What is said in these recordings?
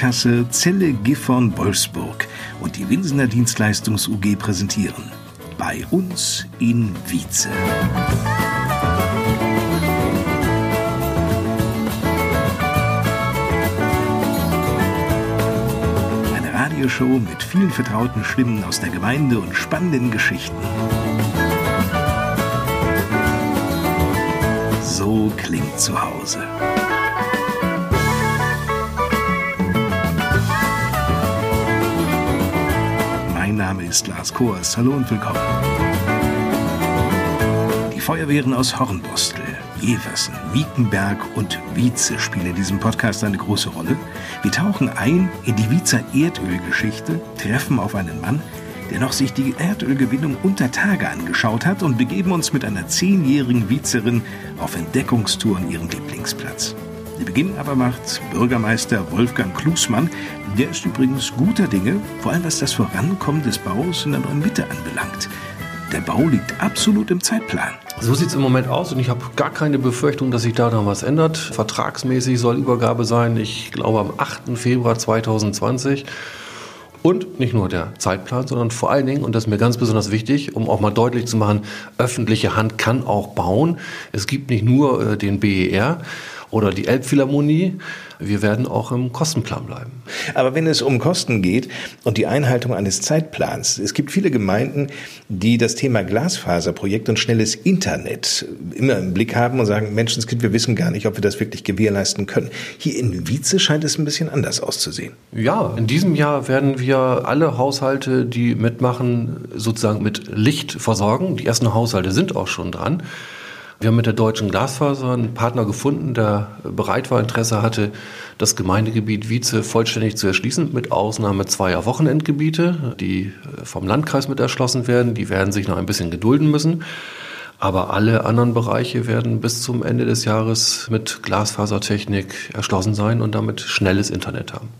Sparkasse Zelle Gifhorn Wolfsburg und die Winsener Dienstleistungs UG präsentieren. Bei uns in Wietze. Eine Radioshow mit vielen vertrauten Stimmen aus der Gemeinde und spannenden Geschichten. So klingt zu Hause. Ist Lars Koers. Hallo und willkommen. Die Feuerwehren aus Hornbostel, Jeversen, Wiekenberg und Wietze spielen in diesem Podcast eine große Rolle. Wir tauchen ein in die Wiezer Erdölgeschichte, treffen auf einen Mann, der noch sich die Erdölgewinnung unter Tage angeschaut hat und begeben uns mit einer zehnjährigen Wiezerin auf Entdeckungstour an ihren Lieblingsplatz. Den Beginn aber macht Bürgermeister Wolfgang Klusmann. Der ist übrigens guter Dinge, vor allem was das Vorankommen des Baus in der neuen Mitte anbelangt. Der Bau liegt absolut im Zeitplan. So sieht es im Moment aus und ich habe gar keine Befürchtung, dass sich da noch was ändert. Vertragsmäßig soll Übergabe sein, ich glaube am 8. Februar 2020. Und nicht nur der Zeitplan, sondern vor allen Dingen, und das ist mir ganz besonders wichtig, um auch mal deutlich zu machen, öffentliche Hand kann auch bauen. Es gibt nicht nur äh, den BER oder die Elbphilharmonie. Wir werden auch im Kostenplan bleiben. Aber wenn es um Kosten geht und die Einhaltung eines Zeitplans, es gibt viele Gemeinden, die das Thema Glasfaserprojekt und schnelles Internet immer im Blick haben und sagen, Menschenskind, wir wissen gar nicht, ob wir das wirklich gewährleisten können. Hier in Wietze scheint es ein bisschen anders auszusehen. Ja, in diesem Jahr werden wir alle Haushalte, die mitmachen, sozusagen mit Licht versorgen. Die ersten Haushalte sind auch schon dran. Wir haben mit der Deutschen Glasfaser einen Partner gefunden, der bereit war, Interesse hatte, das Gemeindegebiet Wietze vollständig zu erschließen, mit Ausnahme zweier Wochenendgebiete, die vom Landkreis mit erschlossen werden. Die werden sich noch ein bisschen gedulden müssen. Aber alle anderen Bereiche werden bis zum Ende des Jahres mit Glasfasertechnik erschlossen sein und damit schnelles Internet haben.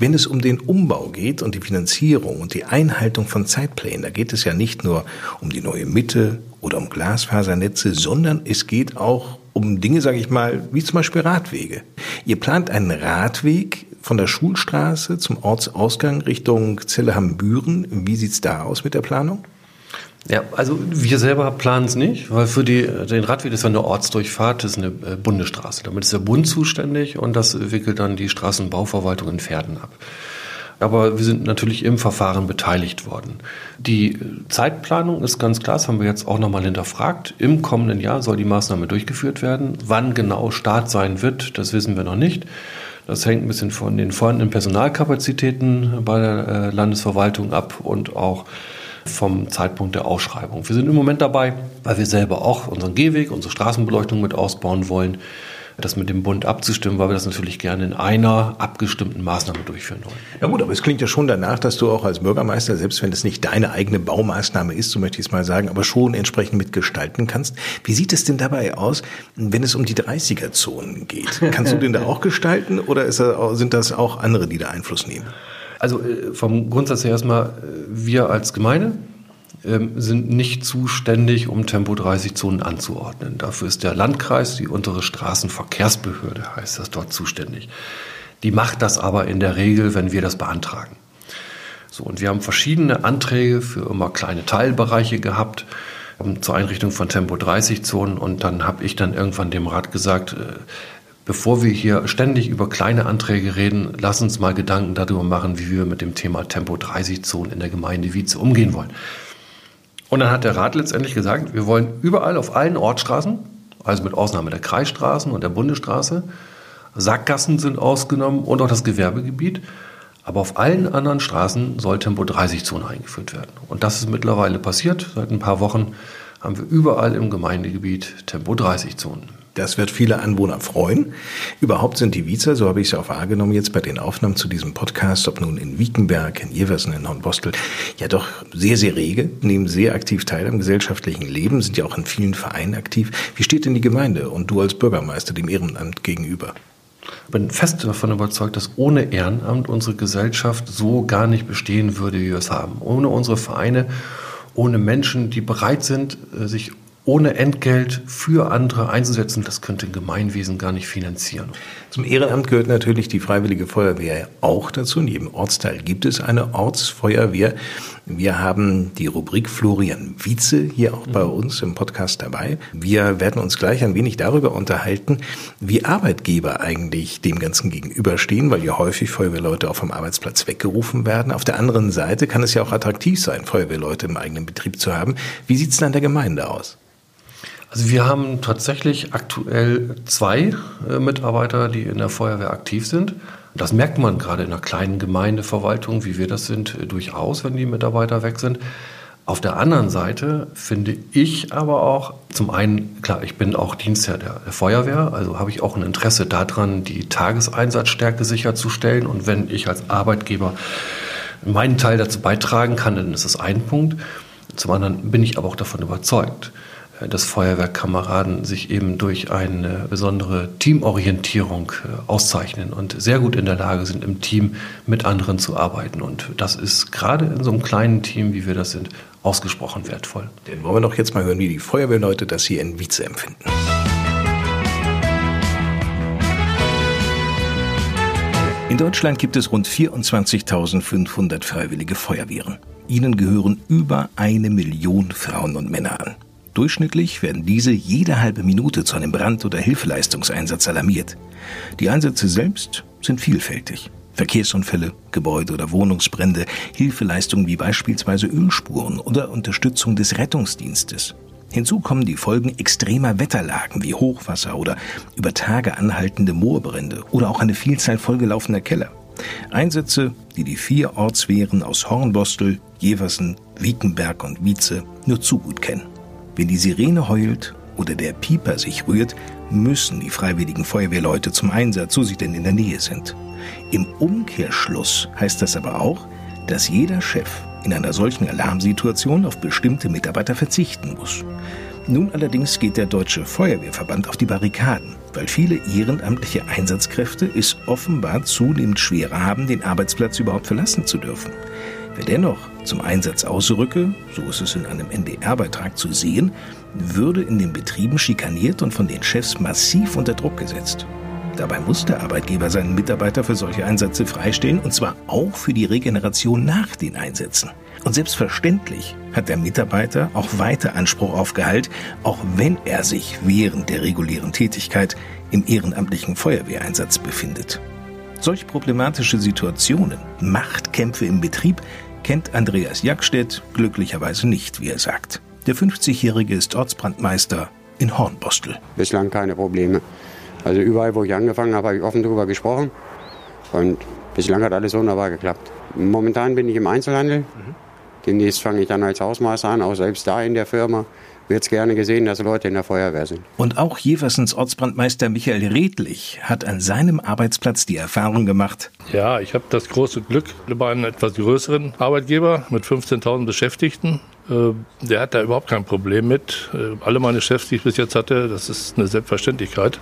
Wenn es um den Umbau geht und die Finanzierung und die Einhaltung von Zeitplänen, da geht es ja nicht nur um die neue Mitte oder um Glasfasernetze, sondern es geht auch um Dinge, sage ich mal, wie zum Beispiel Radwege. Ihr plant einen Radweg von der Schulstraße zum Ortsausgang Richtung Zelleham-Büren. Wie sieht's da aus mit der Planung? Ja, also wir selber planen es nicht, weil für die, den Radweg ist ja eine Ortsdurchfahrt, das ist eine äh, Bundesstraße. Damit ist der Bund zuständig und das wickelt dann die Straßenbauverwaltung in Pferden ab. Aber wir sind natürlich im Verfahren beteiligt worden. Die Zeitplanung ist ganz klar, das haben wir jetzt auch nochmal hinterfragt. Im kommenden Jahr soll die Maßnahme durchgeführt werden. Wann genau Start sein wird, das wissen wir noch nicht. Das hängt ein bisschen von den vorhandenen Personalkapazitäten bei der äh, Landesverwaltung ab und auch vom Zeitpunkt der Ausschreibung. Wir sind im Moment dabei, weil wir selber auch unseren Gehweg, unsere Straßenbeleuchtung mit ausbauen wollen, das mit dem Bund abzustimmen, weil wir das natürlich gerne in einer abgestimmten Maßnahme durchführen wollen. Ja gut, aber es klingt ja schon danach, dass du auch als Bürgermeister, selbst wenn es nicht deine eigene Baumaßnahme ist, so möchte ich es mal sagen, aber schon entsprechend mitgestalten kannst. Wie sieht es denn dabei aus, wenn es um die 30er-Zonen geht? Kannst du den da auch gestalten oder das, sind das auch andere, die da Einfluss nehmen? Also äh, vom Grundsatz her erstmal, äh, wir als Gemeinde ähm, sind nicht zuständig, um Tempo 30 Zonen anzuordnen. Dafür ist der Landkreis, die untere Straßenverkehrsbehörde heißt das dort zuständig. Die macht das aber in der Regel, wenn wir das beantragen. So, und wir haben verschiedene Anträge für immer kleine Teilbereiche gehabt ähm, zur Einrichtung von Tempo 30 Zonen und dann habe ich dann irgendwann dem Rat gesagt, äh, bevor wir hier ständig über kleine Anträge reden, lass uns mal Gedanken darüber machen, wie wir mit dem Thema Tempo 30 Zonen in der Gemeinde Wietze umgehen wollen. Und dann hat der Rat letztendlich gesagt, wir wollen überall auf allen Ortsstraßen, also mit Ausnahme der Kreisstraßen und der Bundesstraße, Sackgassen sind ausgenommen und auch das Gewerbegebiet, aber auf allen anderen Straßen soll Tempo 30 Zone eingeführt werden. Und das ist mittlerweile passiert. Seit ein paar Wochen haben wir überall im Gemeindegebiet Tempo 30 Zonen. Das wird viele Anwohner freuen. Überhaupt sind die Wiezer, so habe ich es auch wahrgenommen jetzt bei den Aufnahmen zu diesem Podcast, ob nun in Wiekenberg, in Jeversen, in Hornbostel, ja doch sehr, sehr rege, nehmen sehr aktiv teil am gesellschaftlichen Leben, sind ja auch in vielen Vereinen aktiv. Wie steht denn die Gemeinde und du als Bürgermeister dem Ehrenamt gegenüber? Ich bin fest davon überzeugt, dass ohne Ehrenamt unsere Gesellschaft so gar nicht bestehen würde, wie wir es haben. Ohne unsere Vereine, ohne Menschen, die bereit sind, äh, sich ohne Entgelt für andere einzusetzen, das könnte ein Gemeinwesen gar nicht finanzieren. Zum Ehrenamt gehört natürlich die Freiwillige Feuerwehr auch dazu. In jedem Ortsteil gibt es eine Ortsfeuerwehr. Wir haben die Rubrik Florian Wietze hier auch bei uns im Podcast dabei. Wir werden uns gleich ein wenig darüber unterhalten, wie Arbeitgeber eigentlich dem Ganzen gegenüberstehen, weil ja häufig Feuerwehrleute auch vom Arbeitsplatz weggerufen werden. Auf der anderen Seite kann es ja auch attraktiv sein, Feuerwehrleute im eigenen Betrieb zu haben. Wie sieht es dann der Gemeinde aus? Also wir haben tatsächlich aktuell zwei äh, Mitarbeiter, die in der Feuerwehr aktiv sind. Das merkt man gerade in einer kleinen Gemeindeverwaltung, wie wir das sind, äh, durchaus, wenn die Mitarbeiter weg sind. Auf der anderen Seite finde ich aber auch, zum einen, klar, ich bin auch Dienstherr der, der Feuerwehr, also habe ich auch ein Interesse daran, die Tageseinsatzstärke sicherzustellen. Und wenn ich als Arbeitgeber meinen Teil dazu beitragen kann, dann ist das ein Punkt. Zum anderen bin ich aber auch davon überzeugt, dass Feuerwehrkameraden sich eben durch eine besondere Teamorientierung äh, auszeichnen und sehr gut in der Lage sind, im Team mit anderen zu arbeiten. Und das ist gerade in so einem kleinen Team, wie wir das sind, ausgesprochen wertvoll. Dann wollen wir doch jetzt mal hören, wie die Feuerwehrleute das hier in Wietze empfinden. In Deutschland gibt es rund 24.500 freiwillige Feuerwehren. Ihnen gehören über eine Million Frauen und Männer an. Durchschnittlich werden diese jede halbe Minute zu einem Brand- oder Hilfeleistungseinsatz alarmiert. Die Einsätze selbst sind vielfältig. Verkehrsunfälle, Gebäude- oder Wohnungsbrände, Hilfeleistungen wie beispielsweise Ölspuren oder Unterstützung des Rettungsdienstes. Hinzu kommen die Folgen extremer Wetterlagen wie Hochwasser oder über Tage anhaltende Moorbrände oder auch eine Vielzahl vollgelaufener Keller. Einsätze, die die vier Ortswehren aus Hornbostel, Jeversen, Wiekenberg und Wietze nur zu gut kennen. Wenn die Sirene heult oder der Pieper sich rührt, müssen die freiwilligen Feuerwehrleute zum Einsatz, so sie denn in der Nähe sind. Im Umkehrschluss heißt das aber auch, dass jeder Chef in einer solchen Alarmsituation auf bestimmte Mitarbeiter verzichten muss. Nun allerdings geht der Deutsche Feuerwehrverband auf die Barrikaden, weil viele ehrenamtliche Einsatzkräfte es offenbar zunehmend schwerer haben, den Arbeitsplatz überhaupt verlassen zu dürfen. Wer dennoch zum Einsatz ausrücke, so ist es in einem NDR-Beitrag zu sehen, würde in den Betrieben schikaniert und von den Chefs massiv unter Druck gesetzt. Dabei muss der Arbeitgeber seinen Mitarbeiter für solche Einsätze freistehen, und zwar auch für die Regeneration nach den Einsätzen. Und selbstverständlich hat der Mitarbeiter auch weiter Anspruch auf Gehalt, auch wenn er sich während der regulären Tätigkeit im ehrenamtlichen Feuerwehreinsatz befindet. Solch problematische Situationen, Machtkämpfe im Betrieb, kennt Andreas Jackstedt glücklicherweise nicht, wie er sagt. Der 50-Jährige ist Ortsbrandmeister in Hornbostel. Bislang keine Probleme. Also überall, wo ich angefangen habe, habe ich offen darüber gesprochen. Und bislang hat alles wunderbar geklappt. Momentan bin ich im Einzelhandel. Mhm. Demnächst fange ich dann als Hausmeister an, auch selbst da in der Firma wird es gerne gesehen, dass Leute in der Feuerwehr sind. Und auch Jeversens Ortsbrandmeister Michael Redlich hat an seinem Arbeitsplatz die Erfahrung gemacht. Ja, ich habe das große Glück bei einem etwas größeren Arbeitgeber mit 15.000 Beschäftigten. Äh, der hat da überhaupt kein Problem mit. Äh, alle meine Chefs, die ich bis jetzt hatte, das ist eine Selbstverständlichkeit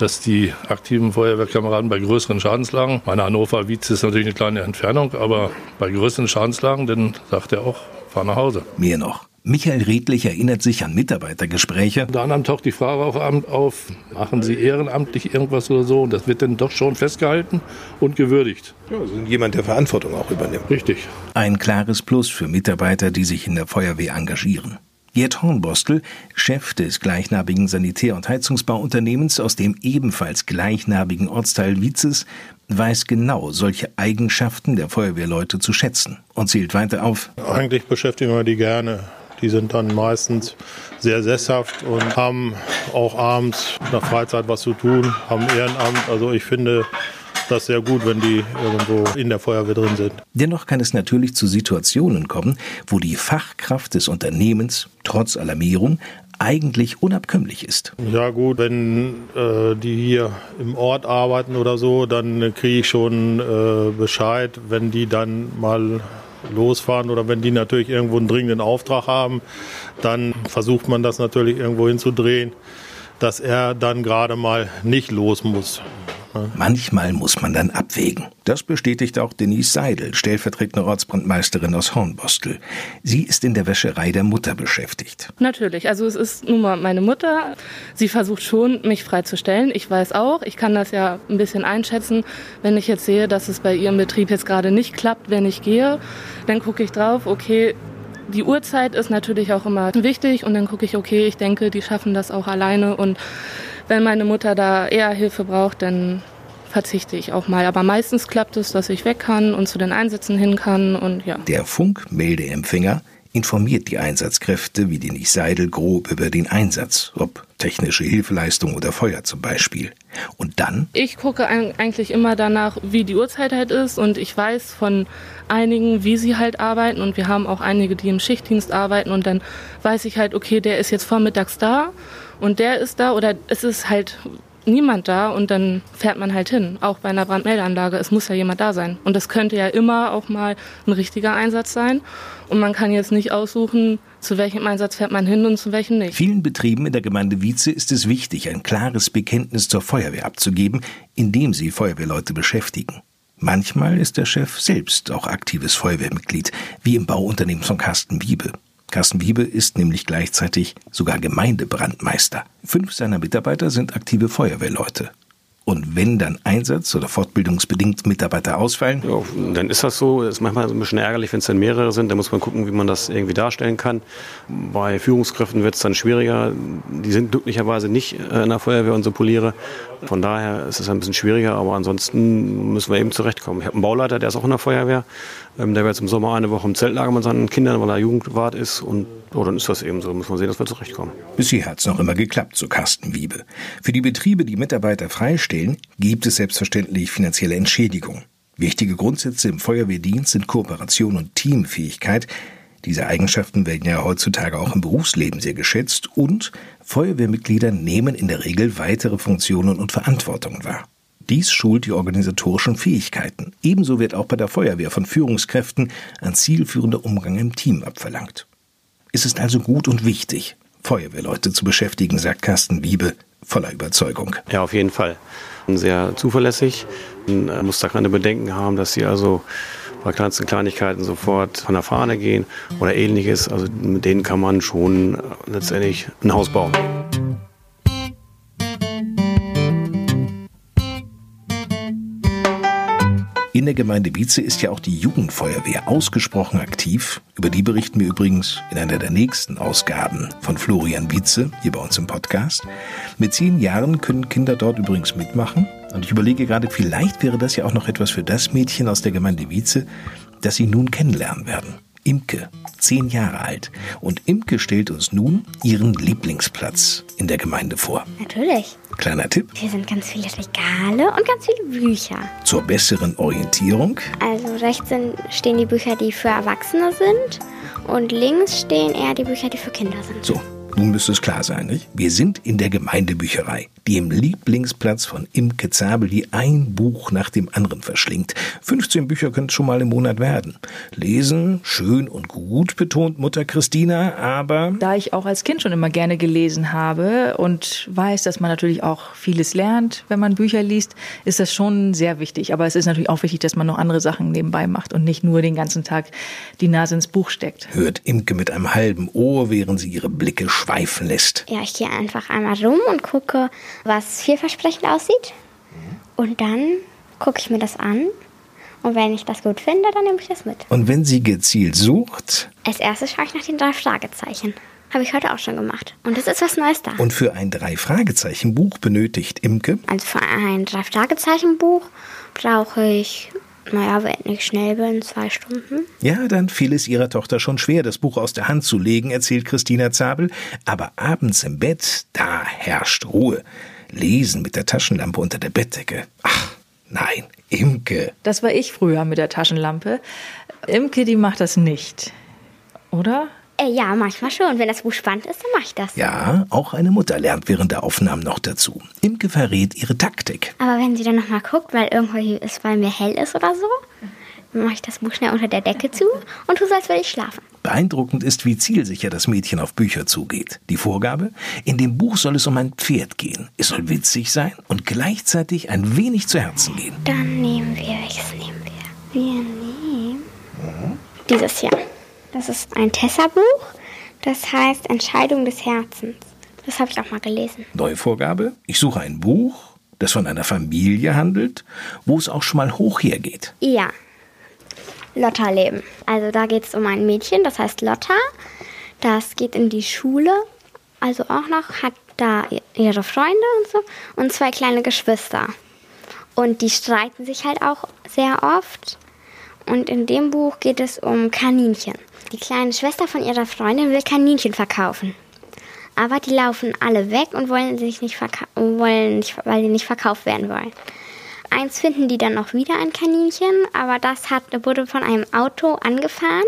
dass die aktiven Feuerwehrkameraden bei größeren Schadenslagen, meine Hannover Wietz ist natürlich eine kleine Entfernung, aber bei größeren Schadenslagen, dann sagt er auch, fahr nach Hause. Mehr noch. Michael Redlich erinnert sich an Mitarbeitergespräche. Unter anderem taucht die Frage auch auf, machen Sie ehrenamtlich irgendwas oder so? Und das wird dann doch schon festgehalten und gewürdigt. Ja, sind jemand, der Verantwortung auch übernimmt. Richtig. Ein klares Plus für Mitarbeiter, die sich in der Feuerwehr engagieren. Gerd Hornbostel, Chef des gleichnamigen Sanitär- und Heizungsbauunternehmens aus dem ebenfalls gleichnamigen Ortsteil Wietzes, weiß genau solche Eigenschaften der Feuerwehrleute zu schätzen und zählt weiter auf. Eigentlich beschäftigen wir die gerne. Die sind dann meistens sehr sesshaft und haben auch abends der Freizeit was zu tun, haben Ehrenamt. Also ich finde das sehr gut, wenn die irgendwo in der Feuerwehr drin sind. Dennoch kann es natürlich zu Situationen kommen, wo die Fachkraft des Unternehmens trotz Alarmierung eigentlich unabkömmlich ist. Ja gut, wenn äh, die hier im Ort arbeiten oder so, dann kriege ich schon äh, Bescheid, wenn die dann mal losfahren oder wenn die natürlich irgendwo einen dringenden Auftrag haben, dann versucht man das natürlich irgendwo hinzudrehen, dass er dann gerade mal nicht los muss. Manchmal muss man dann abwägen. Das bestätigt auch Denise Seidel, stellvertretende Ortsbrandmeisterin aus Hornbostel. Sie ist in der Wäscherei der Mutter beschäftigt. Natürlich, also es ist nun mal meine Mutter. Sie versucht schon, mich freizustellen. Ich weiß auch, ich kann das ja ein bisschen einschätzen. Wenn ich jetzt sehe, dass es bei ihrem Betrieb jetzt gerade nicht klappt, wenn ich gehe, dann gucke ich drauf, okay, die Uhrzeit ist natürlich auch immer wichtig und dann gucke ich, okay, ich denke, die schaffen das auch alleine und wenn meine Mutter da eher Hilfe braucht, dann verzichte ich auch mal. Aber meistens klappt es, dass ich weg kann und zu den Einsätzen hin kann und ja. Der Funkmeldeempfänger informiert die Einsatzkräfte wie Denise Seidel grob über den Einsatz, ob technische Hilfeleistung oder Feuer zum Beispiel. Und dann? Ich gucke eigentlich immer danach, wie die Uhrzeit halt ist. Und ich weiß von einigen, wie sie halt arbeiten. Und wir haben auch einige, die im Schichtdienst arbeiten. Und dann weiß ich halt, okay, der ist jetzt vormittags da. Und der ist da. Oder es ist halt niemand da und dann fährt man halt hin, auch bei einer Brandmeldeanlage. Es muss ja jemand da sein. Und das könnte ja immer auch mal ein richtiger Einsatz sein. Und man kann jetzt nicht aussuchen, zu welchem Einsatz fährt man hin und zu welchem nicht. Vielen Betrieben in der Gemeinde Wietze ist es wichtig, ein klares Bekenntnis zur Feuerwehr abzugeben, indem sie Feuerwehrleute beschäftigen. Manchmal ist der Chef selbst auch aktives Feuerwehrmitglied, wie im Bauunternehmen von Carsten Wiebe. Carsten Wiebe ist nämlich gleichzeitig sogar Gemeindebrandmeister. Fünf seiner Mitarbeiter sind aktive Feuerwehrleute. Und wenn dann Einsatz- oder fortbildungsbedingt Mitarbeiter ausfallen? Ja, dann ist das so. Das ist manchmal ein bisschen ärgerlich, wenn es dann mehrere sind. Da muss man gucken, wie man das irgendwie darstellen kann. Bei Führungskräften wird es dann schwieriger. Die sind glücklicherweise nicht äh, in der Feuerwehr, unsere Poliere. Von daher ist es ein bisschen schwieriger, aber ansonsten müssen wir eben zurechtkommen. Ich habe einen Bauleiter, der ist auch in der Feuerwehr. Ähm, der war jetzt im Sommer eine Woche im Zeltlager mit seinen Kindern, weil er Jugendwart ist. Und oh, dann ist das eben so. Muss man sehen, dass wir zurechtkommen. Bisher hat es noch immer geklappt, so Carsten Wiebe. Für die Betriebe, die Mitarbeiter freistellen, gibt es selbstverständlich finanzielle Entschädigung. Wichtige Grundsätze im Feuerwehrdienst sind Kooperation und Teamfähigkeit. Diese Eigenschaften werden ja heutzutage auch im Berufsleben sehr geschätzt und Feuerwehrmitglieder nehmen in der Regel weitere Funktionen und Verantwortungen wahr. Dies schult die organisatorischen Fähigkeiten. Ebenso wird auch bei der Feuerwehr von Führungskräften ein zielführender Umgang im Team abverlangt. Es ist also gut und wichtig, Feuerwehrleute zu beschäftigen, sagt Carsten Wiebe voller Überzeugung. Ja, auf jeden Fall. Sehr zuverlässig. Man muss da keine Bedenken haben, dass sie also bei kleinsten Kleinigkeiten sofort von der Fahne gehen oder ähnliches. Also mit denen kann man schon letztendlich ein Haus bauen. In der Gemeinde Wietze ist ja auch die Jugendfeuerwehr ausgesprochen aktiv. Über die berichten wir übrigens in einer der nächsten Ausgaben von Florian Wietze, hier bei uns im Podcast. Mit zehn Jahren können Kinder dort übrigens mitmachen. Und ich überlege gerade, vielleicht wäre das ja auch noch etwas für das Mädchen aus der Gemeinde Wietze, das Sie nun kennenlernen werden. Imke, zehn Jahre alt. Und Imke stellt uns nun ihren Lieblingsplatz in der Gemeinde vor. Natürlich. Kleiner Tipp. Hier sind ganz viele Regale und ganz viele Bücher. Zur besseren Orientierung. Also rechts stehen die Bücher, die für Erwachsene sind. Und links stehen eher die Bücher, die für Kinder sind. So, nun müsste es klar sein, nicht? Wir sind in der Gemeindebücherei, dem Lieblingsplatz von Imke Zabel, die ein Buch nach dem anderen verschlingt. 15 Bücher können es schon mal im Monat werden. Lesen, schön und gut, betont Mutter Christina, aber... Da ich auch als Kind schon immer gerne gelesen habe und weiß, dass man natürlich auch vieles lernt, wenn man Bücher liest, ist das schon sehr wichtig. Aber es ist natürlich auch wichtig, dass man noch andere Sachen nebenbei macht und nicht nur den ganzen Tag die Nase ins Buch steckt. Hört Imke mit einem halben Ohr, während sie ihre Blicke schweifen lässt. Ja, ich gehe einfach einmal rum und gucke, was vielversprechend aussieht. Und dann gucke ich mir das an. Und wenn ich das gut finde, dann nehme ich das mit. Und wenn sie gezielt sucht... Als erstes schaue ich nach den drei Fragezeichen. Habe ich heute auch schon gemacht. Und es ist was Neues da. Und für ein Drei-Fragezeichen-Buch benötigt Imke... Also für ein Drei-Fragezeichen-Buch brauche ich naja, wenn ich schnell bin, zwei Stunden. Ja, dann fiel es ihrer Tochter schon schwer, das Buch aus der Hand zu legen, erzählt Christina Zabel. Aber abends im Bett, da herrscht Ruhe. Lesen mit der Taschenlampe unter der Bettdecke. Ach, nein, Imke. Das war ich früher mit der Taschenlampe. Imke, die macht das nicht. Oder? Äh, ja, manchmal schon. Wenn das Buch spannend ist, dann mache ich das. Ja, auch eine Mutter lernt während der Aufnahmen noch dazu. Imke verrät ihre Taktik. Aber wenn sie dann nochmal guckt, weil irgendwie es bei mir hell ist oder so, mache ich das Buch schnell unter der Decke zu und tu so, als würde ich schlafen. Beeindruckend ist, wie zielsicher das Mädchen auf Bücher zugeht. Die Vorgabe? In dem Buch soll es um ein Pferd gehen. Es soll witzig sein und gleichzeitig ein wenig zu Herzen gehen. Dann nehmen wir, welches nehmen wir? Wir nehmen dieses hier. Das ist ein Tessa-Buch. Das heißt Entscheidung des Herzens. Das habe ich auch mal gelesen. Neue Vorgabe? Ich suche ein Buch, das von einer Familie handelt, wo es auch schon mal hoch hergeht. Ja. Lotta-Leben. Also da geht es um ein Mädchen, das heißt Lotta. Das geht in die Schule, also auch noch, hat da ihre Freunde und so und zwei kleine Geschwister. Und die streiten sich halt auch sehr oft. Und in dem Buch geht es um Kaninchen. Die kleine Schwester von ihrer Freundin will Kaninchen verkaufen. Aber die laufen alle weg und wollen sich nicht, wollen nicht weil sie nicht verkauft werden wollen. Eins finden die dann noch wieder ein Kaninchen, aber das hat, wurde von einem Auto angefahren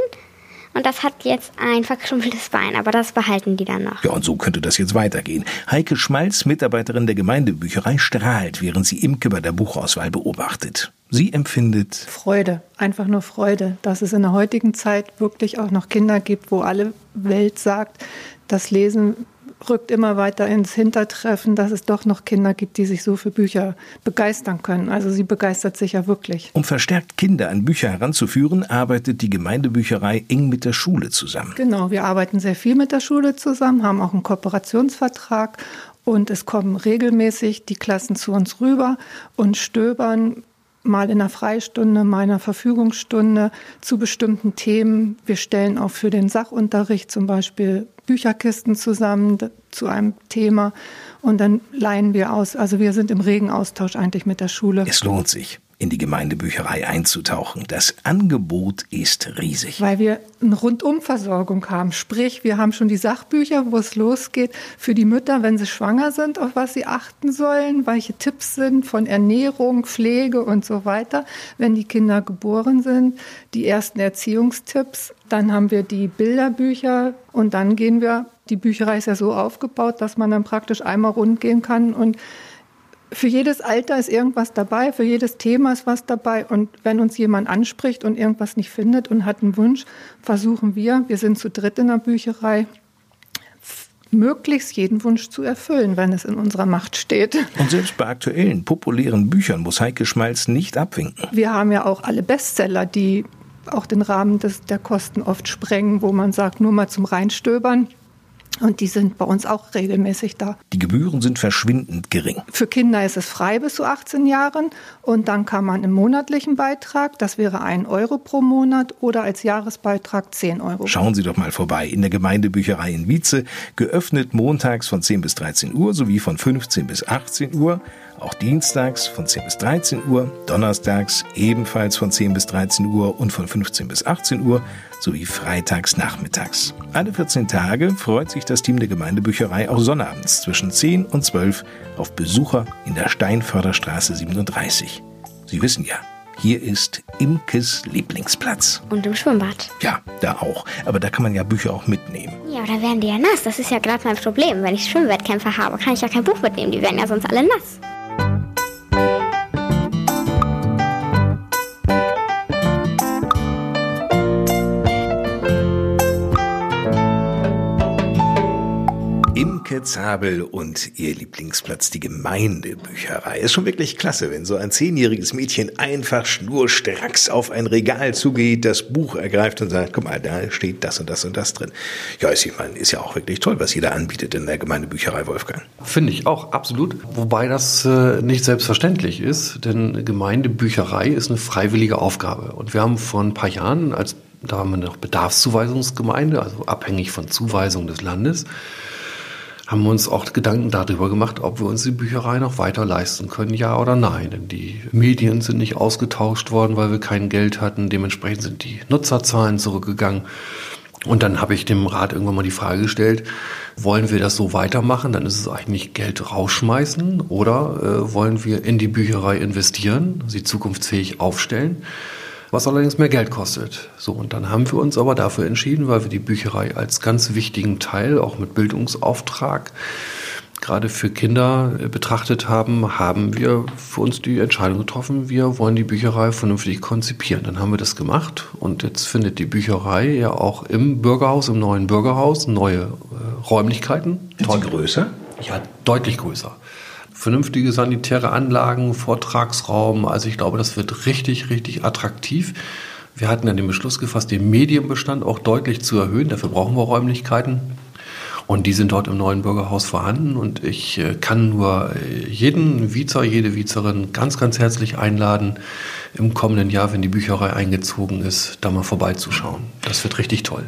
und das hat jetzt ein verkrüppeltes Bein, aber das behalten die dann noch. Ja, und so könnte das jetzt weitergehen. Heike Schmalz, Mitarbeiterin der Gemeindebücherei, strahlt, während sie Imke bei der Buchauswahl beobachtet. Sie empfindet Freude, einfach nur Freude, dass es in der heutigen Zeit wirklich auch noch Kinder gibt, wo alle Welt sagt, das Lesen rückt immer weiter ins Hintertreffen, dass es doch noch Kinder gibt, die sich so für Bücher begeistern können. Also sie begeistert sich ja wirklich. Um verstärkt Kinder an Bücher heranzuführen, arbeitet die Gemeindebücherei eng mit der Schule zusammen. Genau, wir arbeiten sehr viel mit der Schule zusammen, haben auch einen Kooperationsvertrag und es kommen regelmäßig die Klassen zu uns rüber und stöbern mal in einer Freistunde, mal in einer Verfügungsstunde zu bestimmten Themen. Wir stellen auch für den Sachunterricht zum Beispiel Bücherkisten zusammen zu einem Thema und dann leihen wir aus. Also wir sind im regen Austausch eigentlich mit der Schule. Es lohnt sich in die Gemeindebücherei einzutauchen. Das Angebot ist riesig. Weil wir eine Rundumversorgung haben. Sprich, wir haben schon die Sachbücher, wo es losgeht für die Mütter, wenn sie schwanger sind, auf was sie achten sollen, welche Tipps sind von Ernährung, Pflege und so weiter. Wenn die Kinder geboren sind, die ersten Erziehungstipps. Dann haben wir die Bilderbücher und dann gehen wir, die Bücherei ist ja so aufgebaut, dass man dann praktisch einmal rund gehen kann und für jedes Alter ist irgendwas dabei, für jedes Thema ist was dabei. Und wenn uns jemand anspricht und irgendwas nicht findet und hat einen Wunsch, versuchen wir, wir sind zu dritt in der Bücherei, möglichst jeden Wunsch zu erfüllen, wenn es in unserer Macht steht. Und selbst bei aktuellen, populären Büchern muss Heike Schmalz nicht abwinken. Wir haben ja auch alle Bestseller, die auch den Rahmen des, der Kosten oft sprengen, wo man sagt, nur mal zum Reinstöbern. Und die sind bei uns auch regelmäßig da. Die Gebühren sind verschwindend gering. Für Kinder ist es frei bis zu 18 Jahren. Und dann kann man im monatlichen Beitrag, das wäre ein Euro pro Monat, oder als Jahresbeitrag 10 Euro. Schauen Sie doch mal vorbei in der Gemeindebücherei in Wietze. Geöffnet montags von 10 bis 13 Uhr sowie von 15 bis 18 Uhr auch dienstags von 10 bis 13 Uhr, donnerstags ebenfalls von 10 bis 13 Uhr und von 15 bis 18 Uhr sowie freitags nachmittags. Alle 14 Tage freut sich das Team der Gemeindebücherei auch sonnabends zwischen 10 und 12 auf Besucher in der Steinförderstraße 37. Sie wissen ja, hier ist Imkes Lieblingsplatz. Und im Schwimmbad. Ja, da auch. Aber da kann man ja Bücher auch mitnehmen. Ja, da werden die ja nass. Das ist ja gerade mein Problem. Wenn ich Schwimmwettkämpfe habe, kann ich ja kein Buch mitnehmen. Die werden ja sonst alle nass. Imke Zabel und ihr Lieblingsplatz, die Gemeindebücherei. Ist schon wirklich klasse, wenn so ein zehnjähriges Mädchen einfach schnurstracks auf ein Regal zugeht, das Buch ergreift und sagt, guck mal, da steht das und das und das drin. Ja, ist, ich meine, ist ja auch wirklich toll, was jeder anbietet in der Gemeindebücherei, Wolfgang. Finde ich auch, absolut. Wobei das äh, nicht selbstverständlich ist, denn Gemeindebücherei ist eine freiwillige Aufgabe. Und wir haben vor ein paar Jahren, als da haben wir noch Bedarfszuweisungsgemeinde, also abhängig von Zuweisung des Landes, haben wir uns auch Gedanken darüber gemacht, ob wir uns die Bücherei noch weiter leisten können, ja oder nein. Denn die Medien sind nicht ausgetauscht worden, weil wir kein Geld hatten. Dementsprechend sind die Nutzerzahlen zurückgegangen. Und dann habe ich dem Rat irgendwann mal die Frage gestellt, wollen wir das so weitermachen? Dann ist es eigentlich Geld rausschmeißen oder äh, wollen wir in die Bücherei investieren, sie zukunftsfähig aufstellen? Was allerdings mehr Geld kostet. So, und dann haben wir uns aber dafür entschieden, weil wir die Bücherei als ganz wichtigen Teil, auch mit Bildungsauftrag, gerade für Kinder äh, betrachtet haben, haben wir für uns die Entscheidung getroffen, wir wollen die Bücherei vernünftig konzipieren. Dann haben wir das gemacht und jetzt findet die Bücherei ja auch im Bürgerhaus, im neuen Bürgerhaus, neue äh, Räumlichkeiten. Ist sie größer? Ja, deutlich größer. Vernünftige sanitäre Anlagen, Vortragsraum. Also ich glaube, das wird richtig, richtig attraktiv. Wir hatten dann den Beschluss gefasst, den Medienbestand auch deutlich zu erhöhen. Dafür brauchen wir Räumlichkeiten. Und die sind dort im neuen Bürgerhaus vorhanden. Und ich äh, kann nur äh, jeden Vizer, jede Vizerin ganz, ganz herzlich einladen, im kommenden Jahr, wenn die Bücherei eingezogen ist, da mal vorbeizuschauen. Das wird richtig toll.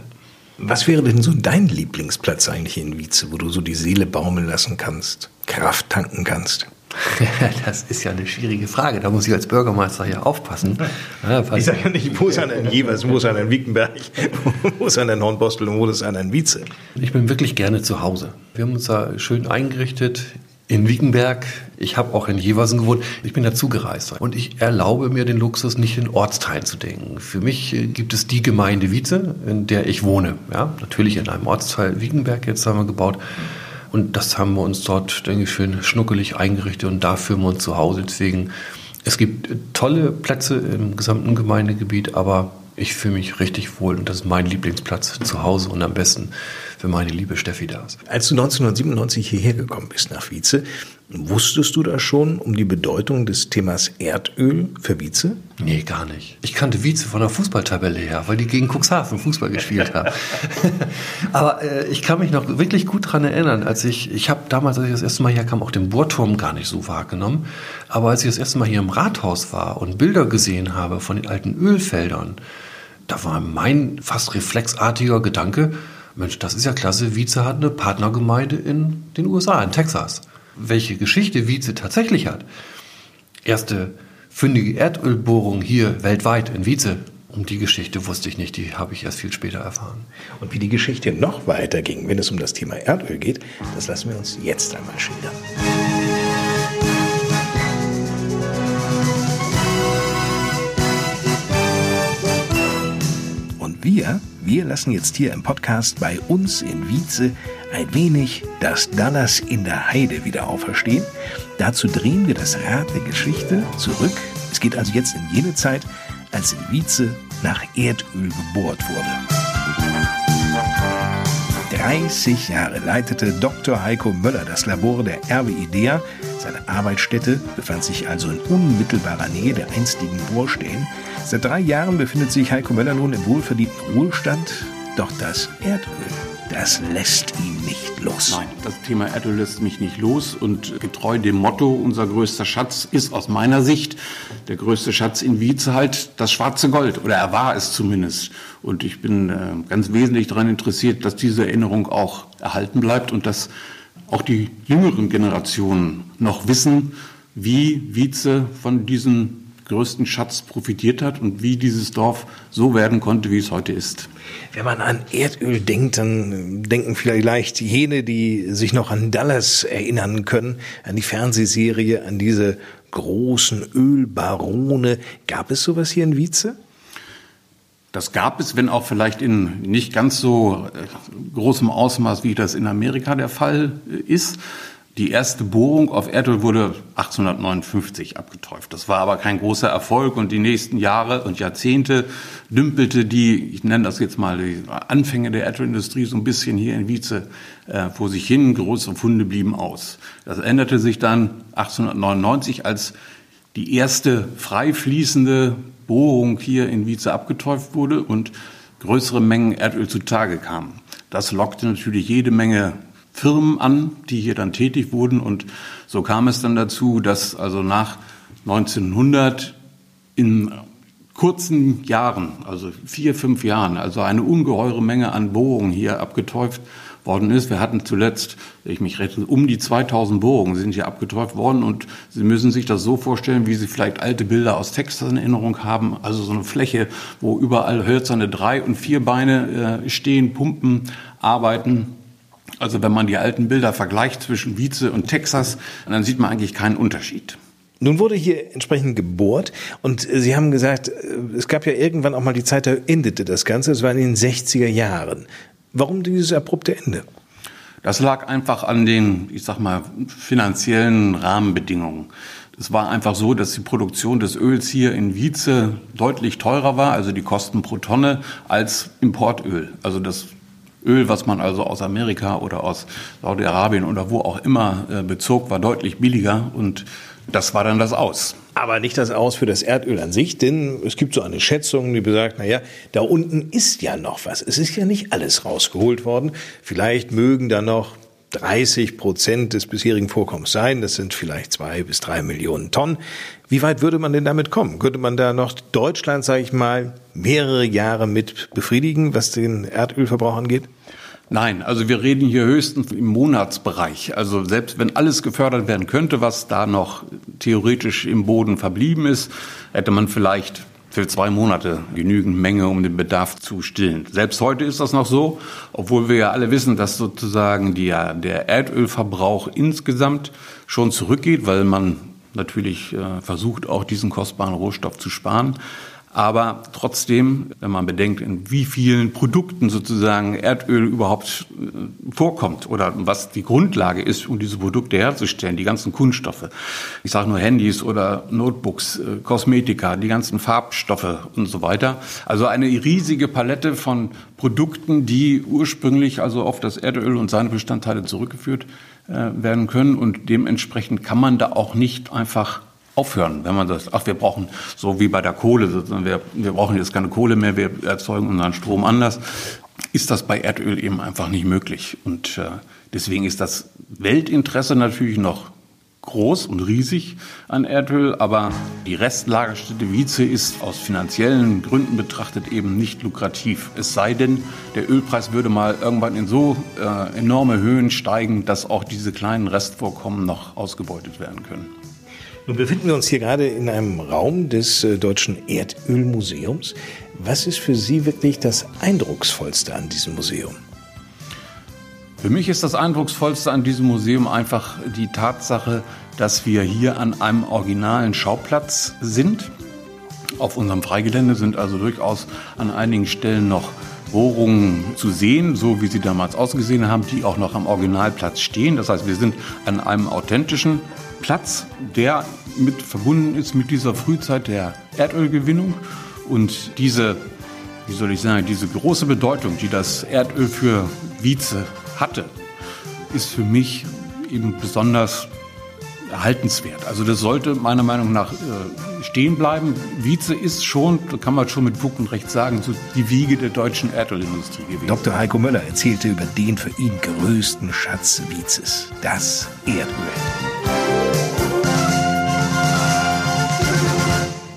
Was wäre denn so dein Lieblingsplatz eigentlich in Wietze, wo du so die Seele baumeln lassen kannst, Kraft tanken kannst? Das ist ja eine schwierige Frage. Da muss ich als Bürgermeister ja aufpassen. Ich sage ja nicht, wo ist an ein Jevers, wo ist an ein Wiekenberg, wo ist an ein Hornbostel und wo ist an ein Wietze. Ich bin wirklich gerne zu Hause. Wir haben uns da schön eingerichtet in Wiekenberg. Ich habe auch in Jeversen gewohnt. Ich bin dazu gereist. Und ich erlaube mir den Luxus, nicht in Ortsteilen zu denken. Für mich äh, gibt es die Gemeinde Wietze, in der ich wohne. Ja, natürlich in einem Ortsteil Wiekenberg jetzt haben wir gebaut. Und das haben wir uns dort, denke ich, schön schnuckelig eingerichtet und da fühlen wir uns zu Hause. Deswegen, es gibt tolle Plätze im gesamten Gemeindegebiet, aber ich fühle mich richtig wohl und das ist mein Lieblingsplatz zu Hause und am besten, wenn meine liebe Steffi da ist. Als du 1997 hierher gekommen bist nach Wietze, wusstest du da schon um die Bedeutung des Themas Erdöl für Wietze? Nee, gar nicht. Ich kannte Wietze von der Fußballtabelle her, weil die gegen Cuxhaven Fußball gespielt haben. Aber äh, ich kann mich noch wirklich gut daran erinnern, als ich, ich habe damals, als ich das erste Mal hier kam, auch den Bohrturm gar nicht so wahrgenommen. Aber als ich das erste Mal hier im Rathaus war und Bilder gesehen habe von den alten Ölfeldern, da war mein fast reflexartiger Gedanke, Mensch, das ist ja klasse, Wietze hat eine Partnergemeinde in den USA, in Texas. Welche Geschichte Wietze tatsächlich hat. Erste fündige Erdölbohrung hier weltweit in Wietze. Um die Geschichte wusste ich nicht, die habe ich erst viel später erfahren. Und wie die Geschichte noch weiter ging, wenn es um das Thema Erdöl geht, das lassen wir uns jetzt einmal schildern. Wir, wir lassen jetzt hier im Podcast bei uns in Wietze ein wenig das Dallas in der Heide wieder auferstehen. Dazu drehen wir das Rad der Geschichte zurück. Es geht also jetzt in jene Zeit, als in Wietze nach Erdöl gebohrt wurde. 30 Jahre leitete Dr. Heiko Möller das Labor der RWIDEA. Seine Arbeitsstätte befand sich also in unmittelbarer Nähe der einstigen Bohrstellen. Seit drei Jahren befindet sich Heiko Möller nun im wohlverdienten Ruhestand. Doch das Erdöl, das lässt ihn nicht los. Nein, das Thema Erdöl lässt mich nicht los und getreu dem Motto, unser größter Schatz ist aus meiner Sicht der größte Schatz in Wietze halt das schwarze Gold oder er war es zumindest. Und ich bin äh, ganz wesentlich daran interessiert, dass diese Erinnerung auch erhalten bleibt und dass auch die jüngeren Generationen noch wissen, wie Wietze von diesem größten Schatz profitiert hat und wie dieses Dorf so werden konnte, wie es heute ist. Wenn man an Erdöl denkt, dann denken vielleicht jene, die sich noch an Dallas erinnern können, an die Fernsehserie, an diese großen Ölbarone. Gab es sowas hier in Wietze? Das gab es, wenn auch vielleicht in nicht ganz so äh, großem Ausmaß, wie das in Amerika der Fall äh, ist. Die erste Bohrung auf Erdöl wurde 1859 abgetäuft. Das war aber kein großer Erfolg und die nächsten Jahre und Jahrzehnte dümpelte die, ich nenne das jetzt mal die Anfänge der Erdölindustrie so ein bisschen hier in Wietze äh, vor sich hin. Große Funde blieben aus. Das änderte sich dann 1899, als die erste frei fließende Bohrung hier in Wietze abgetäuft wurde und größere Mengen Erdöl zutage kamen. Das lockte natürlich jede Menge Firmen an, die hier dann tätig wurden. Und so kam es dann dazu, dass also nach 1900 in kurzen Jahren, also vier, fünf Jahren, also eine ungeheure Menge an Bohrungen hier abgetäuft worden ist. Wir hatten zuletzt, ich mich rette, um die 2000 Bohrungen sind hier abgetäuft worden und Sie müssen sich das so vorstellen, wie Sie vielleicht alte Bilder aus Texas in Erinnerung haben, also so eine Fläche, wo überall hölzerne drei und vier Beine äh, stehen, pumpen, arbeiten also wenn man die alten Bilder vergleicht zwischen Wietze und Texas, dann sieht man eigentlich keinen Unterschied. Nun wurde hier entsprechend gebohrt und äh, Sie haben gesagt, äh, es gab ja irgendwann auch mal die Zeit, da endete das Ganze, es war in den 60er Jahren. Warum dieses abrupte Ende? Das lag einfach an den, ich sag mal, finanziellen Rahmenbedingungen. Es war einfach so, dass die Produktion des Öls hier in Wietze deutlich teurer war, also die Kosten pro Tonne, als Importöl. Also das Öl, was man also aus Amerika oder aus Saudi-Arabien oder wo auch immer äh, bezog, war deutlich billiger und das war dann das Aus. Aber nicht das Aus für das Erdöl an sich, denn es gibt so eine Schätzung, die besagt, naja, da unten ist ja noch was. Es ist ja nicht alles rausgeholt worden. Vielleicht mögen da noch 30 Prozent des bisherigen Vorkommens sein. Das sind vielleicht zwei bis drei Millionen Tonnen. Wie weit würde man denn damit kommen? Könnte man da noch Deutschland, sage ich mal, mehrere Jahre mit befriedigen, was den Erdölverbrauch angeht? Nein, also wir reden hier höchstens im Monatsbereich. Also selbst wenn alles gefördert werden könnte, was da noch theoretisch im Boden verblieben ist, hätte man vielleicht für zwei Monate genügend Menge, um den Bedarf zu stillen. Selbst heute ist das noch so, obwohl wir ja alle wissen, dass sozusagen die, der Erdölverbrauch insgesamt schon zurückgeht, weil man natürlich äh, versucht, auch diesen kostbaren Rohstoff zu sparen. Aber trotzdem, wenn man bedenkt, in wie vielen Produkten sozusagen Erdöl überhaupt äh, vorkommt oder was die Grundlage ist, um diese Produkte herzustellen, die ganzen Kunststoffe. Ich sage nur Handys oder Notebooks, äh, Kosmetika, die ganzen Farbstoffe und so weiter. Also eine riesige Palette von Produkten, die ursprünglich also auf das Erdöl und seine Bestandteile zurückgeführt äh, werden können. Und dementsprechend kann man da auch nicht einfach aufhören, wenn man sagt, ach, wir brauchen, so wie bei der Kohle, wir, wir brauchen jetzt keine Kohle mehr, wir erzeugen unseren Strom anders, ist das bei Erdöl eben einfach nicht möglich. Und äh, deswegen ist das Weltinteresse natürlich noch groß und riesig an Erdöl, aber die Restlagerstätte Wietze ist aus finanziellen Gründen betrachtet eben nicht lukrativ. Es sei denn, der Ölpreis würde mal irgendwann in so äh, enorme Höhen steigen, dass auch diese kleinen Restvorkommen noch ausgebeutet werden können. Nun befinden wir uns hier gerade in einem Raum des äh, Deutschen Erdölmuseums. Was ist für Sie wirklich das Eindrucksvollste an diesem Museum? Für mich ist das Eindrucksvollste an diesem Museum einfach die Tatsache, dass wir hier an einem originalen Schauplatz sind. Auf unserem Freigelände sind also durchaus an einigen Stellen noch Bohrungen zu sehen, so wie sie damals ausgesehen haben, die auch noch am Originalplatz stehen. Das heißt, wir sind an einem authentischen Platz, der mit verbunden ist mit dieser Frühzeit der Erdölgewinnung und diese, wie soll ich sagen, diese große Bedeutung, die das Erdöl für Wietze hatte, ist für mich eben besonders erhaltenswert. Also das sollte meiner Meinung nach äh, stehen bleiben. Wietze ist schon, da kann man schon mit Fug und Recht sagen, so die Wiege der deutschen Erdölindustrie gewesen. Dr. Heiko Möller erzählte über den für ihn größten Schatz Wietzes, das Erdöl.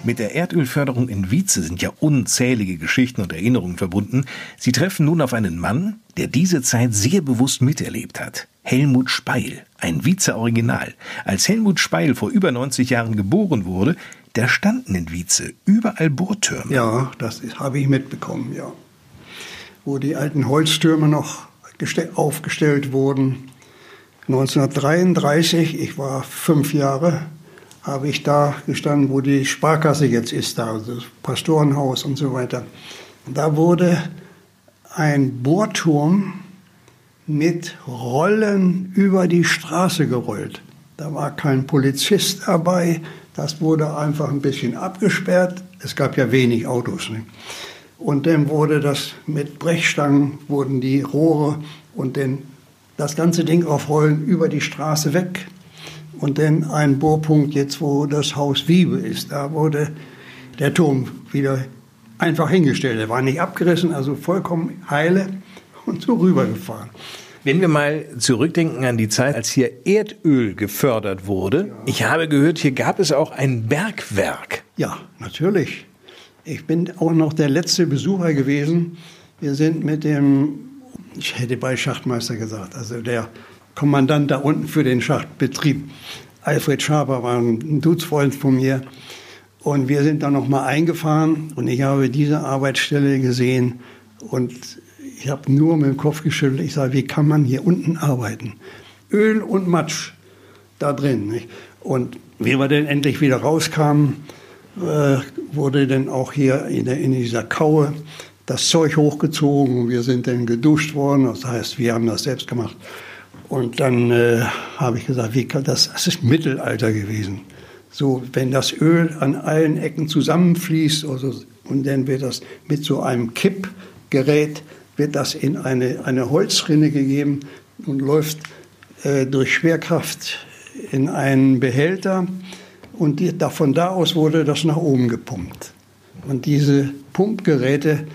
Mit der Erdölförderung in Wietze sind ja unzählige Geschichten und Erinnerungen verbunden. Sie treffen nun auf einen Mann, der diese Zeit sehr bewusst miterlebt hat. Helmut Speil, ein Wietzer Original. Als Helmut Speil vor über 90 Jahren geboren wurde, da standen in Wietze überall Bohrtürme. Ja, das habe ich mitbekommen, ja. Wo die alten Holztürme noch aufgestellt wurden. 1933, ich war fünf Jahre habe ich da gestanden, wo die Sparkasse jetzt ist, da, also das Pastorenhaus und so weiter. Und da wurde ein Bohrturm mit Rollen über die Straße gerollt. Da war kein Polizist dabei, das wurde einfach ein bisschen abgesperrt. Es gab ja wenig Autos. Ne? Und dann wurde das mit Brechstangen, wurden die Rohre und dann das ganze Ding auf Rollen über die Straße weg und dann ein Bohrpunkt jetzt, wo das Haus Wiebe ist. Da wurde der Turm wieder einfach hingestellt. Er war nicht abgerissen, also vollkommen heile und so rübergefahren. Wenn wir mal zurückdenken an die Zeit, als hier Erdöl gefördert wurde, ja. ich habe gehört, hier gab es auch ein Bergwerk. Ja, natürlich. Ich bin auch noch der letzte Besucher gewesen. Wir sind mit dem, ich hätte bei Schachtmeister gesagt, also der Kommandant da unten für den Schachtbetrieb. Alfred Schaper war ein Duzfreund von mir. Und wir sind da nochmal eingefahren und ich habe diese Arbeitsstelle gesehen und ich habe nur mit dem Kopf geschüttelt. Ich sage, wie kann man hier unten arbeiten? Öl und Matsch da drin. Nicht? Und wie wir dann endlich wieder rauskamen, äh, wurde dann auch hier in, der, in dieser Kaue das Zeug hochgezogen und wir sind dann geduscht worden. Das heißt, wir haben das selbst gemacht Und dann äh, habe ich gesagt, wie kann das, das ist Mittelalter gewesen. So, wenn das Öl an allen Ecken zusammenfließt also, und dann wird das mit so einem Kippgerät, wird das in eine, eine Holzrinne gegeben und läuft äh, durch Schwerkraft in einen Behälter und die, da, von da aus wurde das nach oben gepumpt. Und diese Pumpgeräte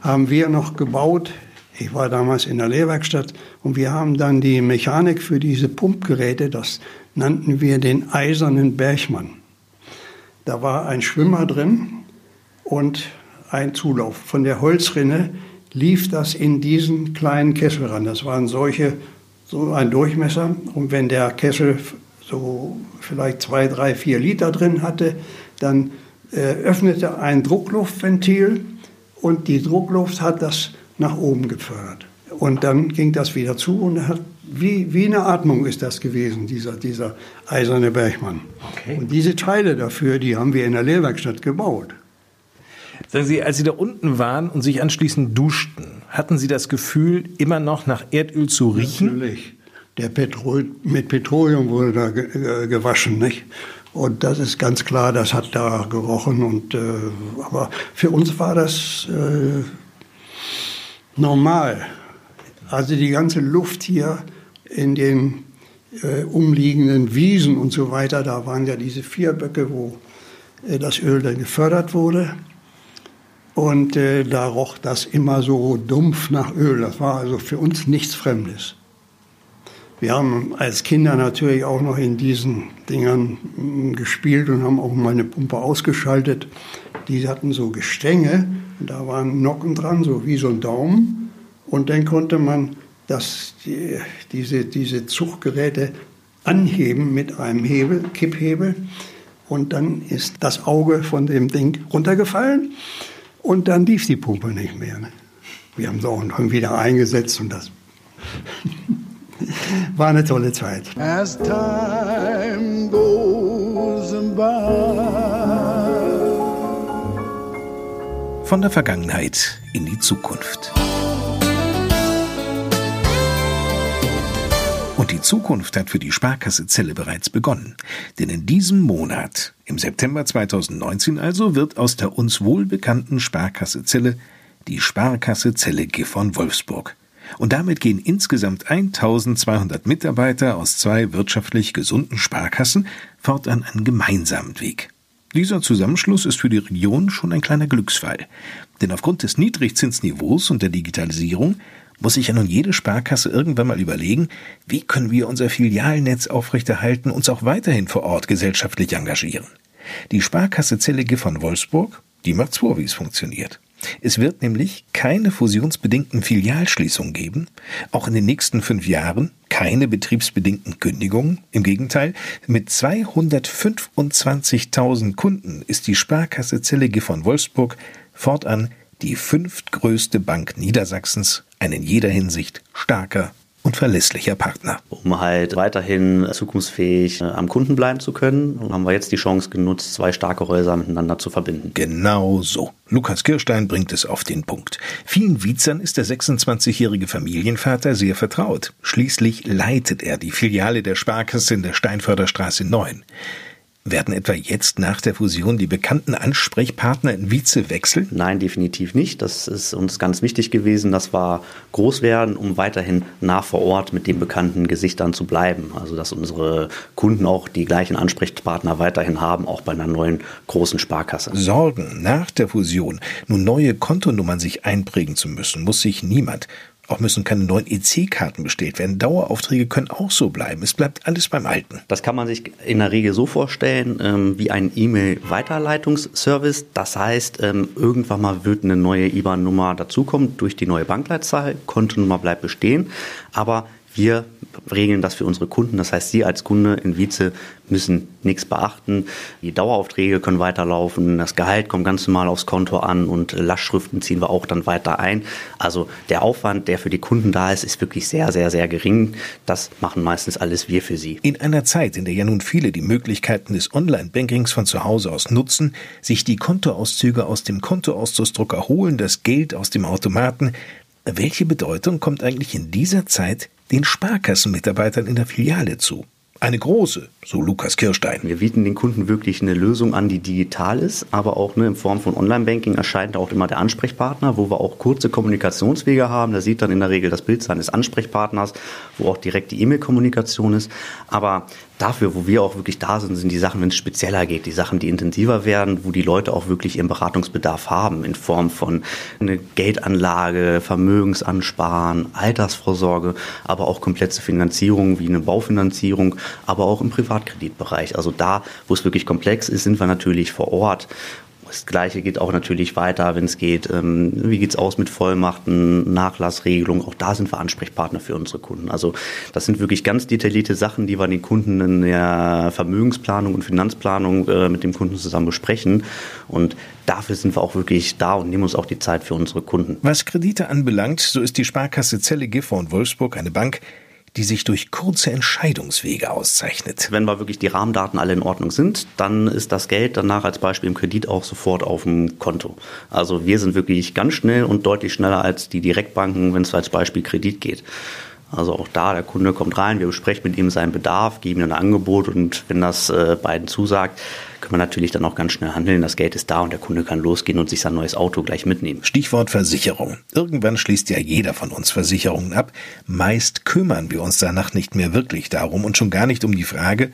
haben wir noch gebaut. Ich war damals in der Lehrwerkstatt und wir haben dann die Mechanik für diese Pumpgeräte, das nannten wir den eisernen Bergmann. Da war ein Schwimmer drin und ein Zulauf. Von der Holzrinne lief das in diesen kleinen Kessel ran. Das waren solche, so ein Durchmesser. Und wenn der Kessel so vielleicht zwei, drei, vier Liter drin hatte, dann äh, öffnete ein Druckluftventil und die Druckluft hat das nach oben gefördert. Und dann ging das wieder zu und hat, wie, wie eine Atmung ist das gewesen, dieser, dieser eiserne Bergmann. Okay. Und diese Teile dafür, die haben wir in der Lehrwerkstatt gebaut. Sagen Sie, als Sie da unten waren und sich anschließend duschten, hatten Sie das Gefühl, immer noch nach Erdöl zu riechen? Natürlich. Der Petrol, mit Petroleum wurde da äh, gewaschen, nicht? Und das ist ganz klar, das hat da gerochen. Und, äh, aber für uns war das äh, normal. Also die ganze Luft hier in den äh, umliegenden Wiesen und so weiter, da waren ja diese vier Böcke, wo äh, das Öl dann gefördert wurde. Und äh, da roch das immer so dumpf nach Öl. Das war also für uns nichts Fremdes. Wir haben als Kinder natürlich auch noch in diesen Dingern gespielt und haben auch mal eine Pumpe ausgeschaltet. Die hatten so Gestänge und da waren Nocken dran, so wie so ein Daumen. Und dann konnte man das, die, diese, diese Zuggeräte anheben mit einem Hebel, Kipphebel. Und dann ist das Auge von dem Ding runtergefallen und dann lief die Pumpe nicht mehr. Ne? Wir haben sie auch wieder eingesetzt und das war eine tolle Zeit. As time goes by. Von der Vergangenheit in die Zukunft. Und die Zukunft hat für die Sparkasse Celle bereits begonnen. Denn in diesem Monat, im September 2019 also, wird aus der uns wohlbekannten Sparkasse Celle die Sparkasse Celle Gifhorn Wolfsburg. Und damit gehen insgesamt 1200 Mitarbeiter aus zwei wirtschaftlich gesunden Sparkassen fortan einen gemeinsamen Weg. Dieser Zusammenschluss ist für die Region schon ein kleiner Glücksfall. Denn aufgrund des Niedrigzinsniveaus und der Digitalisierung muss sich ja nun jede Sparkasse irgendwann mal überlegen, wie können wir unser Filialnetz aufrechterhalten, uns auch weiterhin vor Ort gesellschaftlich engagieren. Die Sparkasse Zellige von Wolfsburg, die macht vor, wie es funktioniert. Es wird nämlich keine fusionsbedingten Filialschließungen geben, auch in den nächsten fünf Jahren keine betriebsbedingten Kündigungen. Im Gegenteil, mit 225.000 Kunden ist die Sparkasse Zellige von Wolfsburg fortan die fünftgrößte Bank Niedersachsens, ein in jeder Hinsicht starker und verlässlicher Partner. Um halt weiterhin zukunftsfähig äh, am Kunden bleiben zu können, haben wir jetzt die Chance genutzt, zwei starke Häuser miteinander zu verbinden. Genau so. Lukas Kirstein bringt es auf den Punkt. Vielen Wiezern ist der 26-jährige Familienvater sehr vertraut. Schließlich leitet er die Filiale der Sparkasse in der Steinförderstraße 9. Werden etwa jetzt nach der Fusion die bekannten Ansprechpartner in Vize wechseln? Nein, definitiv nicht. Das ist uns ganz wichtig gewesen, dass wir groß werden, um weiterhin nah vor Ort mit den bekannten Gesichtern zu bleiben. Also dass unsere Kunden auch die gleichen Ansprechpartner weiterhin haben, auch bei einer neuen großen Sparkasse. Sorgen nach der Fusion, nun neue Kontonummern sich einprägen zu müssen, muss sich niemand. Auch müssen keine neuen EC-Karten bestellt werden. Daueraufträge können auch so bleiben. Es bleibt alles beim Alten. Das kann man sich in der Regel so vorstellen ähm, wie ein E-Mail-Weiterleitungsservice. Das heißt, ähm, irgendwann mal wird eine neue IBAN-Nummer dazukommen durch die neue Bankleitzahl. Kontonummer bleibt bestehen. Aber wir regeln das für unsere Kunden. Das heißt, Sie als Kunde in Vize müssen nichts beachten. Die Daueraufträge können weiterlaufen. Das Gehalt kommt ganz normal aufs Konto an und Lastschriften ziehen wir auch dann weiter ein. Also der Aufwand, der für die Kunden da ist, ist wirklich sehr, sehr, sehr gering. Das machen meistens alles wir für Sie. In einer Zeit, in der ja nun viele die Möglichkeiten des Online-Bankings von zu Hause aus nutzen, sich die Kontoauszüge aus dem Kontoauszugsdrucker holen, das Geld aus dem Automaten, welche Bedeutung kommt eigentlich in dieser Zeit den Sparkassenmitarbeitern in der Filiale zu. Eine große, so Lukas Kirstein. Wir bieten den Kunden wirklich eine Lösung an, die digital ist, aber auch ne, in Form von Online-Banking erscheint auch immer der Ansprechpartner, wo wir auch kurze Kommunikationswege haben. Da sieht dann in der Regel das Bild seines Ansprechpartners, wo auch direkt die E-Mail-Kommunikation ist. Aber dafür, wo wir auch wirklich da sind, sind die Sachen, wenn es spezieller geht, die Sachen, die intensiver werden, wo die Leute auch wirklich ihren Beratungsbedarf haben, in Form von eine Geldanlage, Vermögensansparen, Altersvorsorge, aber auch komplexe Finanzierung wie eine Baufinanzierung aber auch im Privatkreditbereich. Also da, wo es wirklich komplex ist, sind wir natürlich vor Ort das Gleiche geht auch natürlich weiter, wenn es geht, ähm, wie es aus mit Vollmachten, Nachlassregelungen. Auch da sind wir Ansprechpartner für unsere Kunden. Also das sind wirklich ganz detaillierte Sachen, die wir den Kunden in der Vermögensplanung und Finanzplanung äh, mit dem Kunden zusammen besprechen. Und dafür sind wir auch wirklich da und nehmen uns auch die Zeit für unsere Kunden. Was Kredite anbelangt, so ist die Sparkasse Zelle Giffer und Wolfsburg eine Bank, die sich durch kurze Entscheidungswege auszeichnet. Wenn wir wirklich die Rahmendaten alle in Ordnung sind, dann ist das Geld danach als Beispiel im Kredit auch sofort auf dem Konto. Also wir sind wirklich ganz schnell und deutlich schneller als die Direktbanken, wenn es als Beispiel Kredit geht. Also auch da, der Kunde kommt rein, wir besprechen mit ihm seinen Bedarf, geben ihm ein Angebot und wenn das äh, beiden zusagt, können wir natürlich dann auch ganz schnell handeln. Das Geld ist da und der Kunde kann losgehen und sich sein neues Auto gleich mitnehmen. Stichwort Versicherung. Irgendwann schließt ja jeder von uns Versicherungen ab. Meist kümmern wir uns danach nicht mehr wirklich darum und schon gar nicht um die Frage,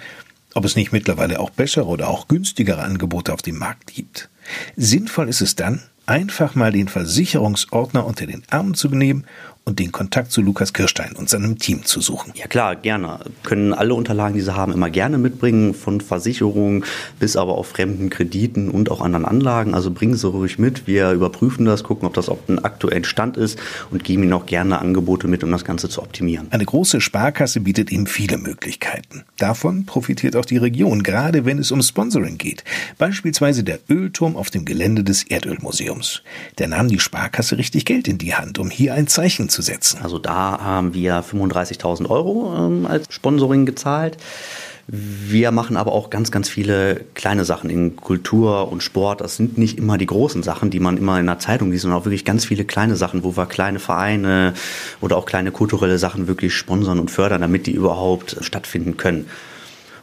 ob es nicht mittlerweile auch bessere oder auch günstigere Angebote auf dem Markt gibt. Sinnvoll ist es dann, einfach mal den Versicherungsordner unter den Arm zu nehmen und den Kontakt zu Lukas Kirstein und seinem Team zu suchen. Ja klar, gerne. Können alle Unterlagen, die Sie haben, immer gerne mitbringen, von Versicherungen bis aber auch fremden Krediten und auch anderen Anlagen. Also bringen Sie ruhig mit. Wir überprüfen das, gucken, ob das auf dem aktuellen Stand ist und geben Ihnen auch gerne Angebote mit, um das Ganze zu optimieren. Eine große Sparkasse bietet ihm viele Möglichkeiten. Davon profitiert auch die Region, gerade wenn es um Sponsoring geht. Beispielsweise der Ölturm auf dem Gelände des Erdölmuseums. Der nahm die Sparkasse richtig Geld in die Hand, um hier ein Zeichen zu setzen. Also da haben wir 35.000 Euro ähm, als Sponsoring gezahlt. Wir machen aber auch ganz, ganz viele kleine Sachen in Kultur und Sport. Das sind nicht immer die großen Sachen, die man immer in der Zeitung liest, sondern auch wirklich ganz viele kleine Sachen, wo wir kleine Vereine oder auch kleine kulturelle Sachen wirklich sponsern und fördern, damit die überhaupt stattfinden können.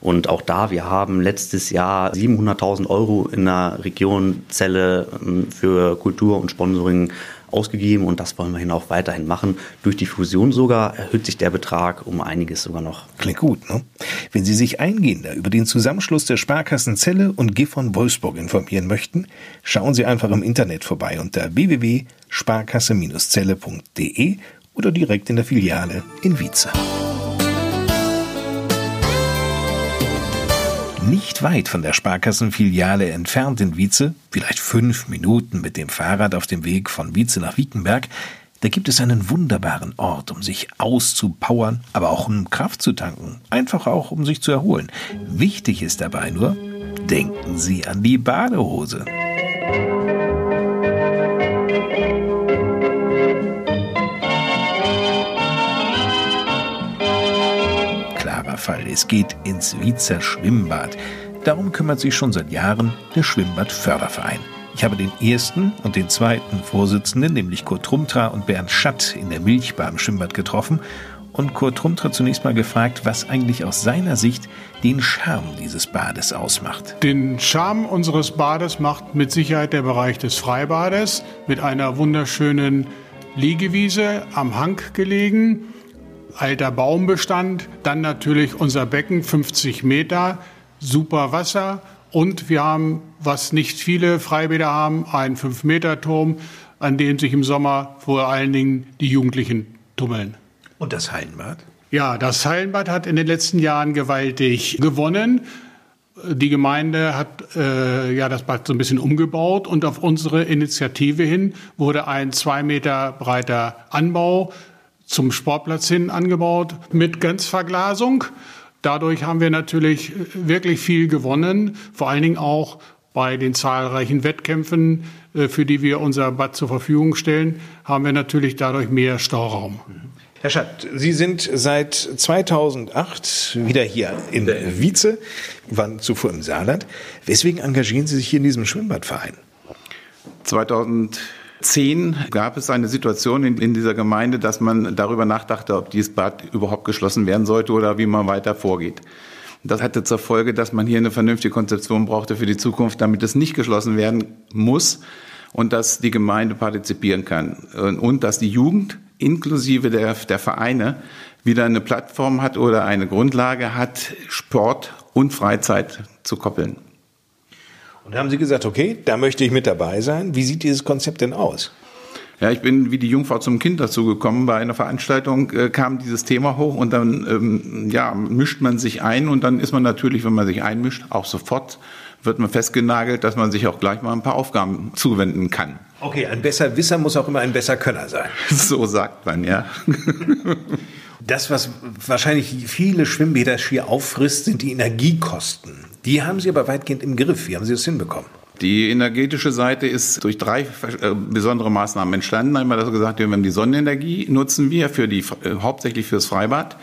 Und auch da, wir haben letztes Jahr 700.000 Euro in der Region Celle ähm, für Kultur und Sponsoring ausgegeben und das wollen wir auch weiterhin machen. Durch die Fusion sogar erhöht sich der Betrag um einiges sogar noch. Klingt gut, ne? Wenn Sie sich eingehender über den Zusammenschluss der Sparkassen Celle und Gifhorn Wolfsburg informieren möchten, schauen Sie einfach im Internet vorbei unter www.sparkasse-celle.de oder direkt in der Filiale in Wietze. Nicht weit von der Sparkassenfiliale entfernt in Wietze, vielleicht fünf Minuten mit dem Fahrrad auf dem Weg von Wietze nach Wiekenberg, da gibt es einen wunderbaren Ort, um sich auszupowern, aber auch um Kraft zu tanken, einfach auch um sich zu erholen. Wichtig ist dabei nur, denken Sie an die Badehose. Fall. Es geht ins Wiezer Schwimmbad. Darum kümmert sich schon seit Jahren der Schwimmbadförderverein. Ich habe den ersten und den zweiten Vorsitzenden, nämlich Kurt Trumtra und Bernd Schatt, in der Milchbar im Schwimmbad getroffen und Kurt Trumtra zunächst mal gefragt, was eigentlich aus seiner Sicht den Charme dieses Bades ausmacht. Den Charme unseres Bades macht mit Sicherheit der Bereich des Freibades mit einer wunderschönen Liegewiese am Hang gelegen alter Baumbestand, dann natürlich unser Becken 50 Meter, super Wasser und wir haben, was nicht viele Freibäder haben, einen 5-Meter-Turm, an dem sich im Sommer vor allen Dingen die Jugendlichen tummeln. Und das Hallenbad? Ja, das Hallenbad hat in den letzten Jahren gewaltig gewonnen. Die Gemeinde hat äh, ja das Bad so ein bisschen umgebaut und auf unsere Initiative hin wurde ein zwei Meter breiter Anbau zum Sportplatz hin angebaut mit Grenzverglasung. Dadurch haben wir natürlich wirklich viel gewonnen, vor allen Dingen auch bei den zahlreichen Wettkämpfen, äh, für die wir unser Bad zur Verfügung stellen, haben wir natürlich dadurch mehr Stauraum. Herr Schatt, Sie sind seit 2008 wieder hier in Wietze, waren zuvor im Saarland. Weswegen engagieren Sie sich hier in diesem Schwimmbadverein? 2000 2010 gab es eine Situation in, in dieser Gemeinde, dass man darüber nachdachte, ob dieses Bad überhaupt geschlossen werden sollte oder wie man weiter vorgeht. Das hatte zur Folge, dass man hier eine vernünftige Konzeption brauchte für die Zukunft, damit es nicht geschlossen werden muss und dass die Gemeinde partizipieren kann und dass die Jugend inklusive der, der Vereine wieder eine Plattform hat oder eine Grundlage hat, Sport und Freizeit zu koppeln. Und haben Sie gesagt, okay, da möchte ich mit dabei sein. Wie sieht dieses Konzept denn aus? Ja, ich bin wie die Jungfrau zum Kind dazu gekommen. Bei einer Veranstaltung äh, kam dieses Thema hoch und dann ähm, ja, mischt man sich ein und dann ist man natürlich, wenn man sich einmischt, auch sofort wird man festgenagelt, dass man sich auch gleich mal ein paar Aufgaben zuwenden kann. Okay, ein besser Wisser muss auch immer ein besser Könner sein. So sagt man, ja. Das, was wahrscheinlich viele Schwimmbäder schier auffrisst, sind die Energiekosten. Die haben Sie aber weitgehend im Griff. Wie haben Sie das hinbekommen? Die energetische Seite ist durch drei äh, besondere Maßnahmen entstanden. Einmal, dass wir gesagt haben, die Sonnenenergie nutzen wir für die, äh, hauptsächlich fürs Freibad.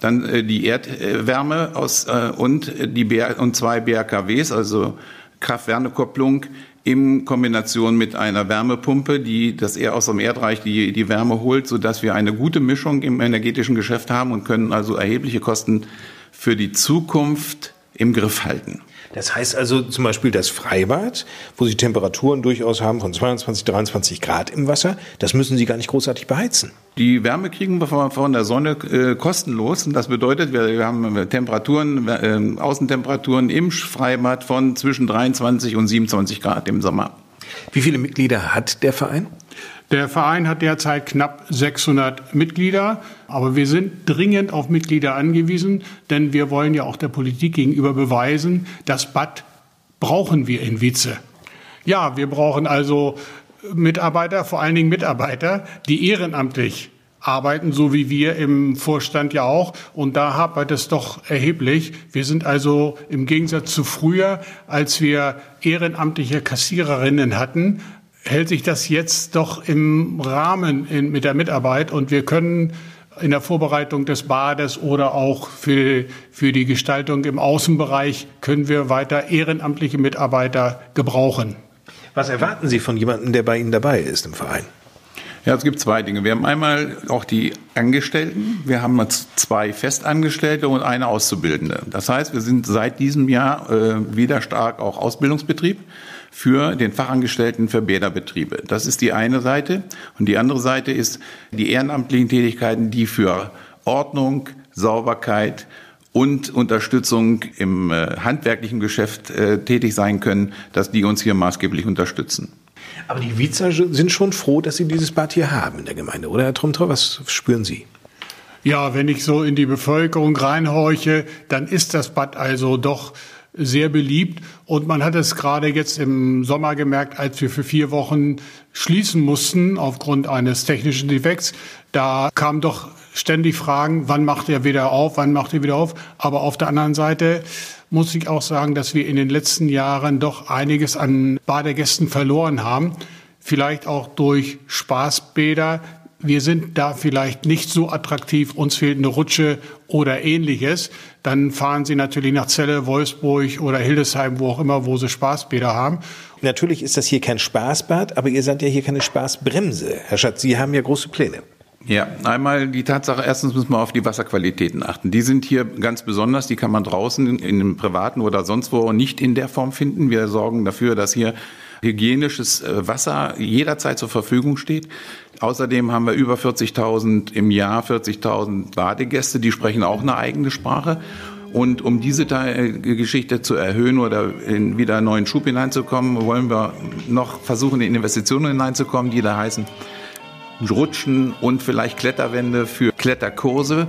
Dann äh, die Erdwärme aus, und, die BR, und zwei BRKWs, also Kraft-Wärme-Kopplung in Kombination mit einer Wärmepumpe, die das eher aus dem Erdreich die, die Wärme holt, sodass wir eine gute Mischung im energetischen Geschäft haben und können also erhebliche Kosten für die Zukunft im Griff halten. Das heißt also zum Beispiel das Freibad, wo Sie Temperaturen durchaus haben von 22, 23 Grad im Wasser, das müssen Sie gar nicht großartig beheizen. Die Wärme kriegen wir von der Sonne äh, kostenlos. Und das bedeutet, wir, wir haben Temperaturen, äh, Außentemperaturen im Freibad von zwischen 23 und 27 Grad im Sommer. Wie viele Mitglieder hat der Verein? Der Verein hat derzeit knapp 600 Mitglieder, aber wir sind dringend auf Mitglieder angewiesen, denn wir wollen ja auch der Politik gegenüber beweisen, das Bad brauchen wir in Wietze. Ja, wir brauchen also Mitarbeiter, vor allen Dingen Mitarbeiter, die ehrenamtlich arbeiten, so wie wir im Vorstand ja auch. Und da hapert es doch erheblich. Wir sind also im Gegensatz zu früher, als wir ehrenamtliche Kassiererinnen hatten, hält sich das jetzt doch im Rahmen in, mit der Mitarbeit und wir können in der Vorbereitung des Bades oder auch für, für die Gestaltung im Außenbereich können wir weiter ehrenamtliche Mitarbeiter gebrauchen. Was erwarten Sie von jemandem, der bei Ihnen dabei ist im Verein? Ja, es gibt zwei Dinge. Wir haben einmal auch die Angestellten. Wir haben zwei Festangestellte und eine Auszubildende. Das heißt, wir sind seit diesem Jahr äh, wieder stark auch Ausbildungsbetrieb für den Fachangestellten für Bäderbetriebe. Das ist die eine Seite. Und die andere Seite ist die ehrenamtlichen Tätigkeiten, die für Ordnung, Sauberkeit und Unterstützung im äh, handwerklichen Geschäft äh, tätig sein können, dass die uns hier maßgeblich unterstützen. Aber die Wiezer sind schon froh, dass sie dieses Bad hier haben in der Gemeinde, oder Herr Trumtrau? Was spüren Sie? Ja, wenn ich so in die Bevölkerung reinhorche, dann ist das Bad also doch sehr beliebt. Und man hat es gerade jetzt im Sommer gemerkt, als wir für vier Wochen schließen mussten aufgrund eines technischen Defekts. Da kamen doch ständig Fragen, wann macht er wieder auf, wann macht er wieder auf. Aber auf der anderen Seite muss ich auch sagen, dass wir in den letzten Jahren doch einiges an Badegästen verloren haben. Vielleicht auch durch Spaßbäder, wir sind da vielleicht nicht so attraktiv, uns fehlt eine Rutsche oder ähnliches, dann fahren Sie natürlich nach Celle, Wolfsburg oder Hildesheim, wo auch immer, wo Sie Spaßbäder haben. Natürlich ist das hier kein Spaßbad, aber ihr seid ja hier keine Spaßbremse. Herr Schatz, Sie haben ja große Pläne. Ja, einmal die Tatsache, erstens müssen wir auf die Wasserqualitäten achten. Die sind hier ganz besonders, die kann man draußen in einem privaten oder sonst wo nicht in der Form finden. Wir sorgen dafür, dass hier hygienisches äh, Wasser jederzeit zur Verfügung steht. Außerdem haben wir über 40.000 im Jahr, 40.000 Badegäste, die sprechen auch eine eigene Sprache. Und um diese Geschichte zu erhöhen oder in wieder einen neuen Schub hineinzukommen, wollen wir noch versuchen, in Investitionen hineinzukommen, die da heißen Rutschen und vielleicht Kletterwände für Kletterkurse,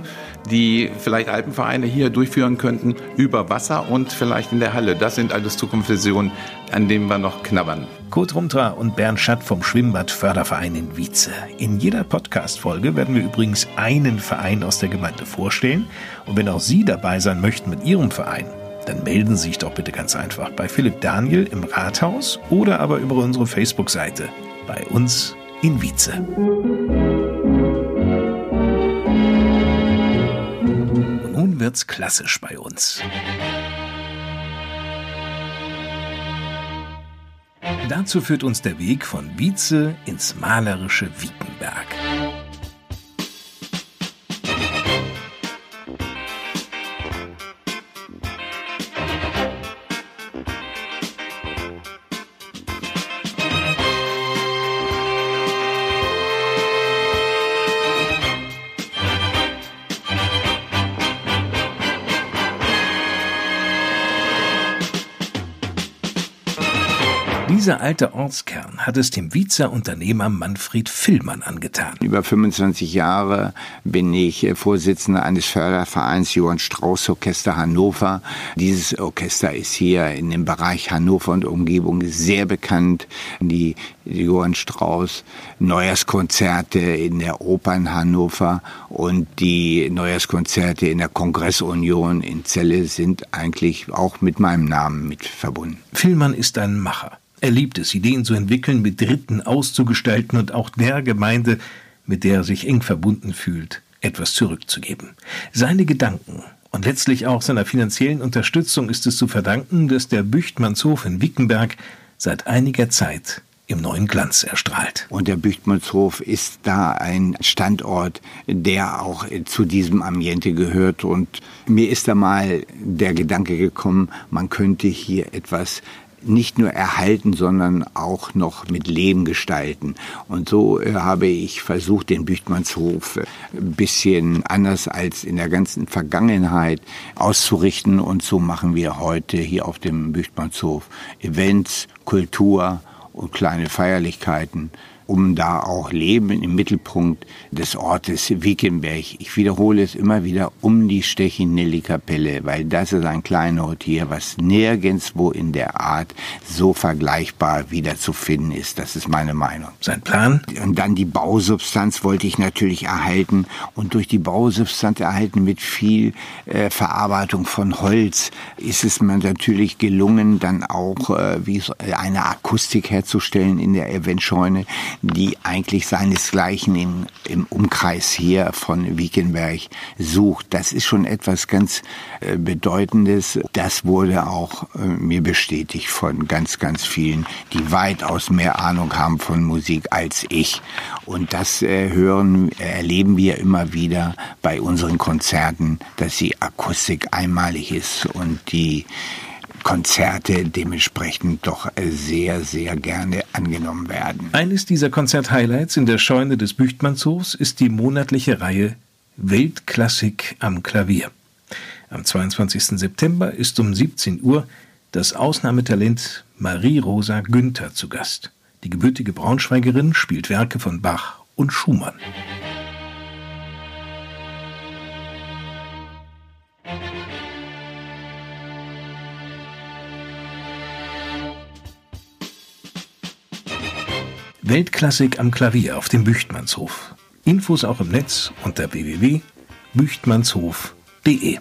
die vielleicht Alpenvereine hier durchführen könnten, über Wasser und vielleicht in der Halle. Das sind alles Zukunftsvisionen, an denen wir noch knabbern. Kurt Rumtra und Bernd Schatt vom Schwimmbadförderverein in Wietze. In jeder Podcast-Folge werden wir übrigens einen Verein aus der Gemeinde vorstellen. Und wenn auch Sie dabei sein möchten mit Ihrem Verein, dann melden Sie sich doch bitte ganz einfach bei Philipp Daniel im Rathaus oder aber über unsere Facebook-Seite bei uns in Wietze. Nun wird's klassisch bei uns. Dazu führt uns der Weg von Wietze ins malerische Wiekenberg. Alte Ortskern hat es dem Wiezer Unternehmer Manfred Villmann angetan. Über 25 Jahre bin ich Vorsitzender eines Fördervereins Johann Strauß Orchester Hannover. Dieses Orchester ist hier in dem Bereich Hannover und Umgebung sehr bekannt. Die Johann Strauß Neujahrskonzerte in der Oper in Hannover und die Neujahrskonzerte in der Kongressunion in Celle sind eigentlich auch mit meinem Namen mit verbunden. Villmann ist ein Macher. Er liebt es, Ideen zu entwickeln, mit Dritten auszugestalten und auch der Gemeinde, mit der er sich eng verbunden fühlt, etwas zurückzugeben. Seine Gedanken und letztlich auch seiner finanziellen Unterstützung ist es zu verdanken, dass der Büchtmannshof in Wickenberg seit einiger Zeit im neuen Glanz erstrahlt. Und der Büchtmannshof ist da ein Standort, der auch zu diesem Ambiente gehört. Und mir ist da mal der Gedanke gekommen, man könnte hier etwas nicht nur erhalten, sondern auch noch mit Leben gestalten. Und so äh, habe ich versucht, den Büchtmannshof äh, ein bisschen anders als in der ganzen Vergangenheit auszurichten. Und so machen wir heute hier auf dem Büchtmannshof Events, Kultur und kleine Feierlichkeiten um da auch Leben im Mittelpunkt des Ortes Wickenberg. Ich wiederhole es immer wieder um die Stechinelli-Kapelle, weil das ist ein Kleinod hier, was nirgendswo in der Art so vergleichbar wiederzufinden ist. Das ist meine Meinung. Sein Plan? Und dann die Bausubstanz wollte ich natürlich erhalten und durch die Bausubstanz erhalten mit viel äh, Verarbeitung von Holz ist es mir natürlich gelungen, dann auch äh, wie eine Akustik herzustellen in der Eventscheune, die eigentlich seinesgleichen im, im Umkreis hier von Wiekenberg sucht. Das ist schon etwas ganz äh, Bedeutendes. Das wurde auch äh, mir bestätigt von ganz, ganz vielen, die weitaus mehr Ahnung haben von Musik als ich. Und das äh, hören, erleben wir immer wieder bei unseren Konzerten, dass die Akustik einmalig ist und die Konzerte dementsprechend doch sehr, sehr gerne angenommen werden. Eines dieser Konzerthighlights in der Scheune des Büchtmannshofs ist die monatliche Reihe Weltklassik am Klavier. Am 22. September ist um 17 Uhr das Ausnahmetalent Marie-Rosa Günther zu Gast. Die gebürtige Braunschweigerin spielt Werke von Bach und Schumann. Weltklassik am Klavier auf dem Büchtmannshof. Infos auch im Netz unter www.büchtmannshof.de.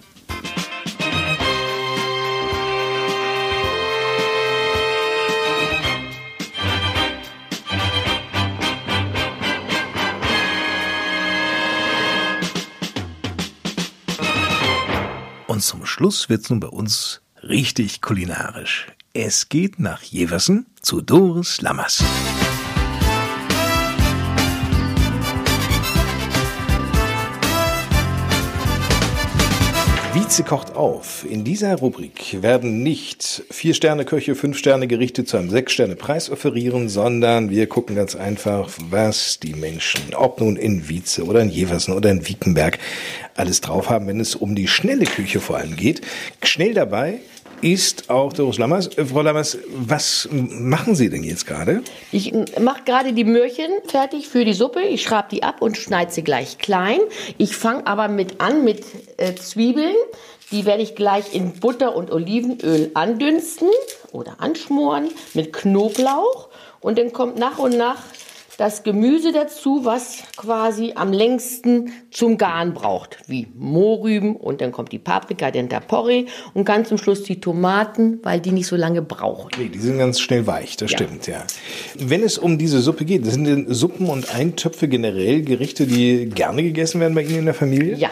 Und zum Schluss wird's nun bei uns richtig kulinarisch. Es geht nach Jeversen zu Doris Lammers. Wietze kocht auf. In dieser Rubrik werden nicht Vier-Sterne-Köche, Fünf-Sterne-Gerichte zu einem Sechs-Sterne-Preis offerieren, sondern wir gucken ganz einfach, was die Menschen, ob nun in Wietze oder in Jeversen oder in Wiekenberg, alles drauf haben, wenn es um die schnelle Küche vor allem geht. Schnell dabei ist auch Doris Lammers. Äh, Frau Lammers, was machen Sie denn jetzt gerade? Ich mache gerade die Möhrchen fertig für die Suppe. Ich schraube die ab und schneide sie gleich klein. Ich fange aber mit an mit äh, Zwiebeln. Die werde ich gleich in Butter und Olivenöl andünsten oder anschmoren mit Knoblauch. Und dann kommt nach und nach das Gemüse dazu, was quasi am längsten zum Garen braucht, wie Mohrrüben und dann kommt die Paprika, den Porree und ganz zum Schluss die Tomaten, weil die nicht so lange brauchen. Nee, die sind ganz schnell weich, das ja. stimmt, ja. Wenn es um diese Suppe geht, sind denn Suppen und Eintöpfe generell Gerichte, die gerne gegessen werden bei Ihnen in der Familie? Ja,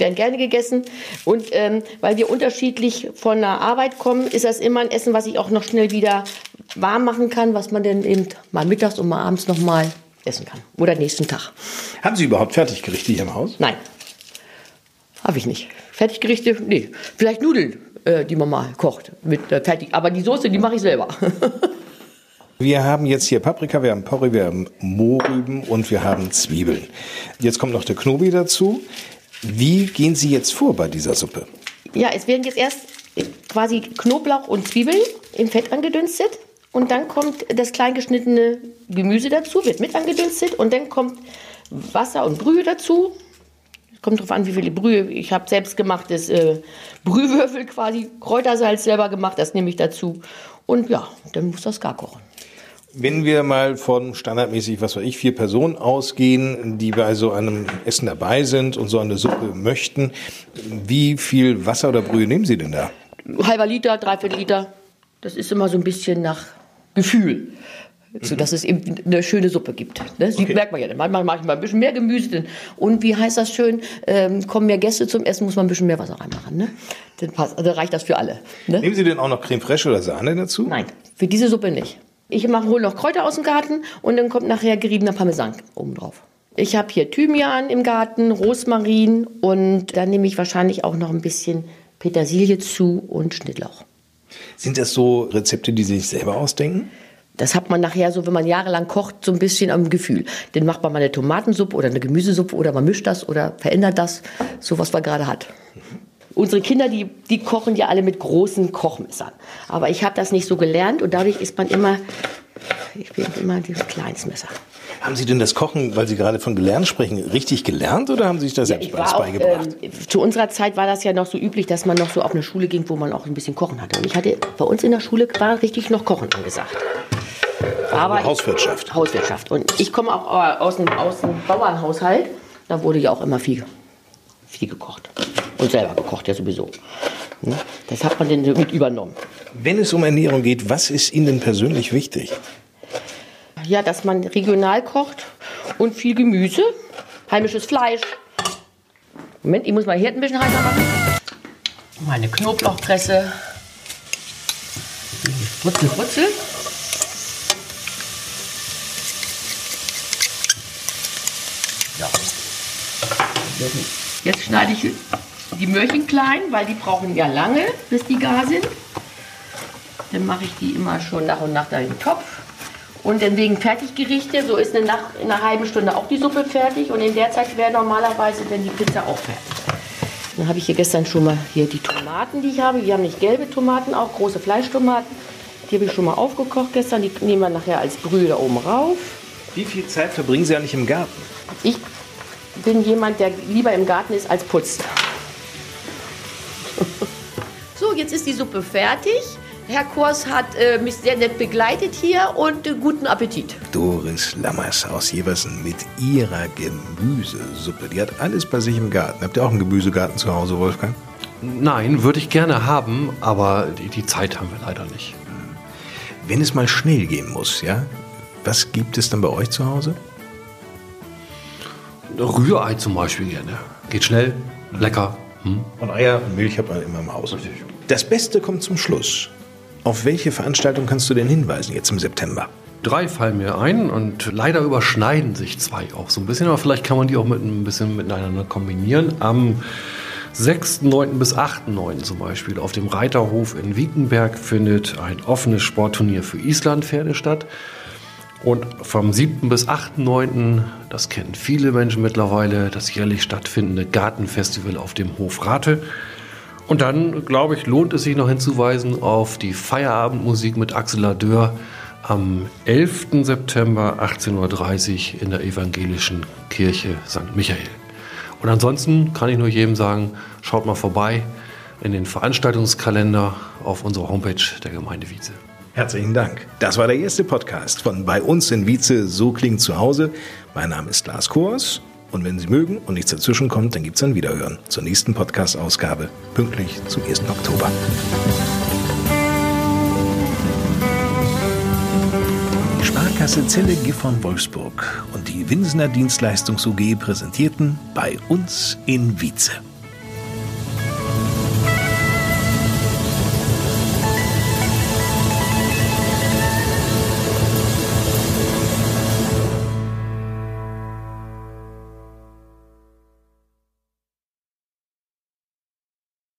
werden gerne gegessen. Und ähm, weil wir unterschiedlich von der Arbeit kommen, ist das immer ein Essen, was ich auch noch schnell wieder warm machen kann, was man dann eben mal mittags und mal abends noch mal essen kann. Oder nächsten Tag. Haben Sie überhaupt Fertiggerichte hier im Haus? Nein. Habe ich nicht. Fertiggerichte? Nee. Vielleicht Nudeln, äh, die man mal kocht. Mit äh, fertig. Aber die Soße, die mache ich selber. Wir haben jetzt hier Paprika, wir haben Porree, wir haben Mohrrüben und wir haben Zwiebeln. Jetzt kommt noch der Knobi dazu. Wie gehen Sie jetzt vor bei dieser Suppe? Ja, es werden jetzt erst quasi Knoblauch und Zwiebeln im Fett angedünstet. Und dann kommt das klein geschnittene Gemüse dazu, wird mit angedünstet. Und dann kommt Wasser und Brühe dazu. Kommt darauf an, wie viel Brühe. Ich habe selbst gemachtes äh, Brühwürfel quasi, Kräutersalz selber gemacht, das nehme ich dazu. Und ja, dann muss das gar kochen. Wenn wir mal von standardmäßig, was weiß ich, vier Personen ausgehen, die bei so einem Essen dabei sind und so eine Suppe möchten, wie viel Wasser oder Brühe nehmen Sie denn da? Halber Liter, dreiviertel Liter. Das ist immer so ein bisschen nach Gefühl. So, dass es eben eine schöne Suppe gibt. Ne? Sie Okay. merkt man ja. Manchmal mache ich mal ein bisschen mehr Gemüse. Denn, und wie heißt das schön? Ähm, kommen mehr Gäste zum Essen, muss man ein bisschen mehr Wasser reinmachen. Ne? Dann, passt, dann reicht das für alle. Ne? Nehmen Sie denn auch noch Creme fraiche oder Sahne dazu? Nein, für diese Suppe nicht. Ich mache hole noch Kräuter aus dem Garten und dann kommt nachher geriebener Parmesan oben drauf. Ich habe hier Thymian im Garten, Rosmarin und dann nehme ich wahrscheinlich auch noch ein bisschen Petersilie zu und Schnittlauch. Sind das so Rezepte, die Sie sich selber ausdenken? Das hat man nachher so, wenn man jahrelang kocht, so ein bisschen am Gefühl. Dann macht man mal eine Tomatensuppe oder eine Gemüsesuppe oder man mischt das oder verändert das, so was man gerade hat. Unsere Kinder, die, die kochen ja alle mit großen Kochmessern. Aber ich habe das nicht so gelernt und dadurch ist man immer, ich bin immer dieses kleines Messer. Haben Sie denn das Kochen, weil Sie gerade von gelernt sprechen, richtig gelernt oder haben Sie sich das selbst Ich war auch, beigebracht? ähm, zu unserer Zeit war das ja noch so üblich, dass man noch so auf eine Schule ging, wo man auch ein bisschen Kochen hatte. Und ich hatte, bei uns in der Schule war richtig noch Kochen angesagt. Aber Hauswirtschaft. Hauswirtschaft. Und ich komme auch aus einem, aus einem Bauernhaushalt. Da wurde ja auch immer viel, viel gekocht. Und selber gekocht, ja sowieso. Hm? Das hat man dann so mit übernommen. Wenn es um Ernährung geht, was ist Ihnen denn persönlich wichtig? Ja, dass man regional kocht und viel Gemüse, heimisches Fleisch. Moment, ich muss mal hier ein bisschen heißer machen. Meine Knoblauchpresse. Rutzel, rutzel. Ja. Jetzt schneide ich die Möhrchen klein, weil die brauchen ja lange, bis die gar sind. Dann mache ich die immer schon nach und nach da in den Topf. Und dann wegen Fertiggerichte, so ist eine nach, in einer halben Stunde auch die Suppe fertig und in der Zeit wäre normalerweise dann die Pizza auch fertig. Dann habe ich hier gestern schon mal hier die Tomaten, die ich habe. Wir haben nicht gelbe Tomaten, auch große Fleischtomaten. Die habe ich schon mal aufgekocht gestern. Die nehmen wir nachher als Brühe da oben rauf. Wie viel Zeit verbringen Sie eigentlich im Garten? Ich bin jemand, der lieber im Garten ist als putzt. So, jetzt ist die Suppe fertig. Herr Kors hat äh, mich sehr nett begleitet hier und äh, guten Appetit. Doris Lammers aus Jeversen mit ihrer Gemüsesuppe. Die hat alles bei sich im Garten. Habt ihr auch einen Gemüsegarten zu Hause, Wolfgang? Nein, würde ich gerne haben, aber die, die Zeit haben wir leider nicht. Wenn es mal schnell gehen muss, ja? Was gibt es dann bei euch zu Hause? Rührei zum Beispiel gerne. Geht schnell, lecker. Hm? Und Eier und Milch hat man immer im Haus. Das Beste kommt zum Schluss. Auf welche Veranstaltung kannst du denn hinweisen jetzt im September? Drei fallen mir ein und leider überschneiden sich zwei auch so ein bisschen, aber vielleicht kann man die auch mit ein bisschen miteinander kombinieren. Am 6.9. bis 8.9. zum Beispiel auf dem Reiterhof in Wiekenberg findet ein offenes Sportturnier für Islandpferde statt. Und vom 7. bis 8.9., das kennen viele Menschen mittlerweile, das jährlich stattfindende Gartenfestival auf dem Hof Rate. Und dann, glaube ich, lohnt es sich noch hinzuweisen auf die Feierabendmusik mit Axel Ladeur am 11. September 18.30 Uhr in der evangelischen Kirche St. Michael. Und ansonsten kann ich nur jedem sagen, schaut mal vorbei in den Veranstaltungskalender auf unserer Homepage der Gemeinde Wietze. Herzlichen Dank. Das war der erste Podcast von Bei uns in Wietze, so klingt zu Hause. Mein Name ist Lars Kors und wenn Sie mögen und nichts dazwischen kommt, dann gibt es ein Wiederhören zur nächsten Podcast-Ausgabe, pünktlich zum 1. Oktober. Die Sparkasse Zelle Gifhorn Wolfsburg und die Winsener Dienstleistungs UG präsentierten Bei uns in Wietze.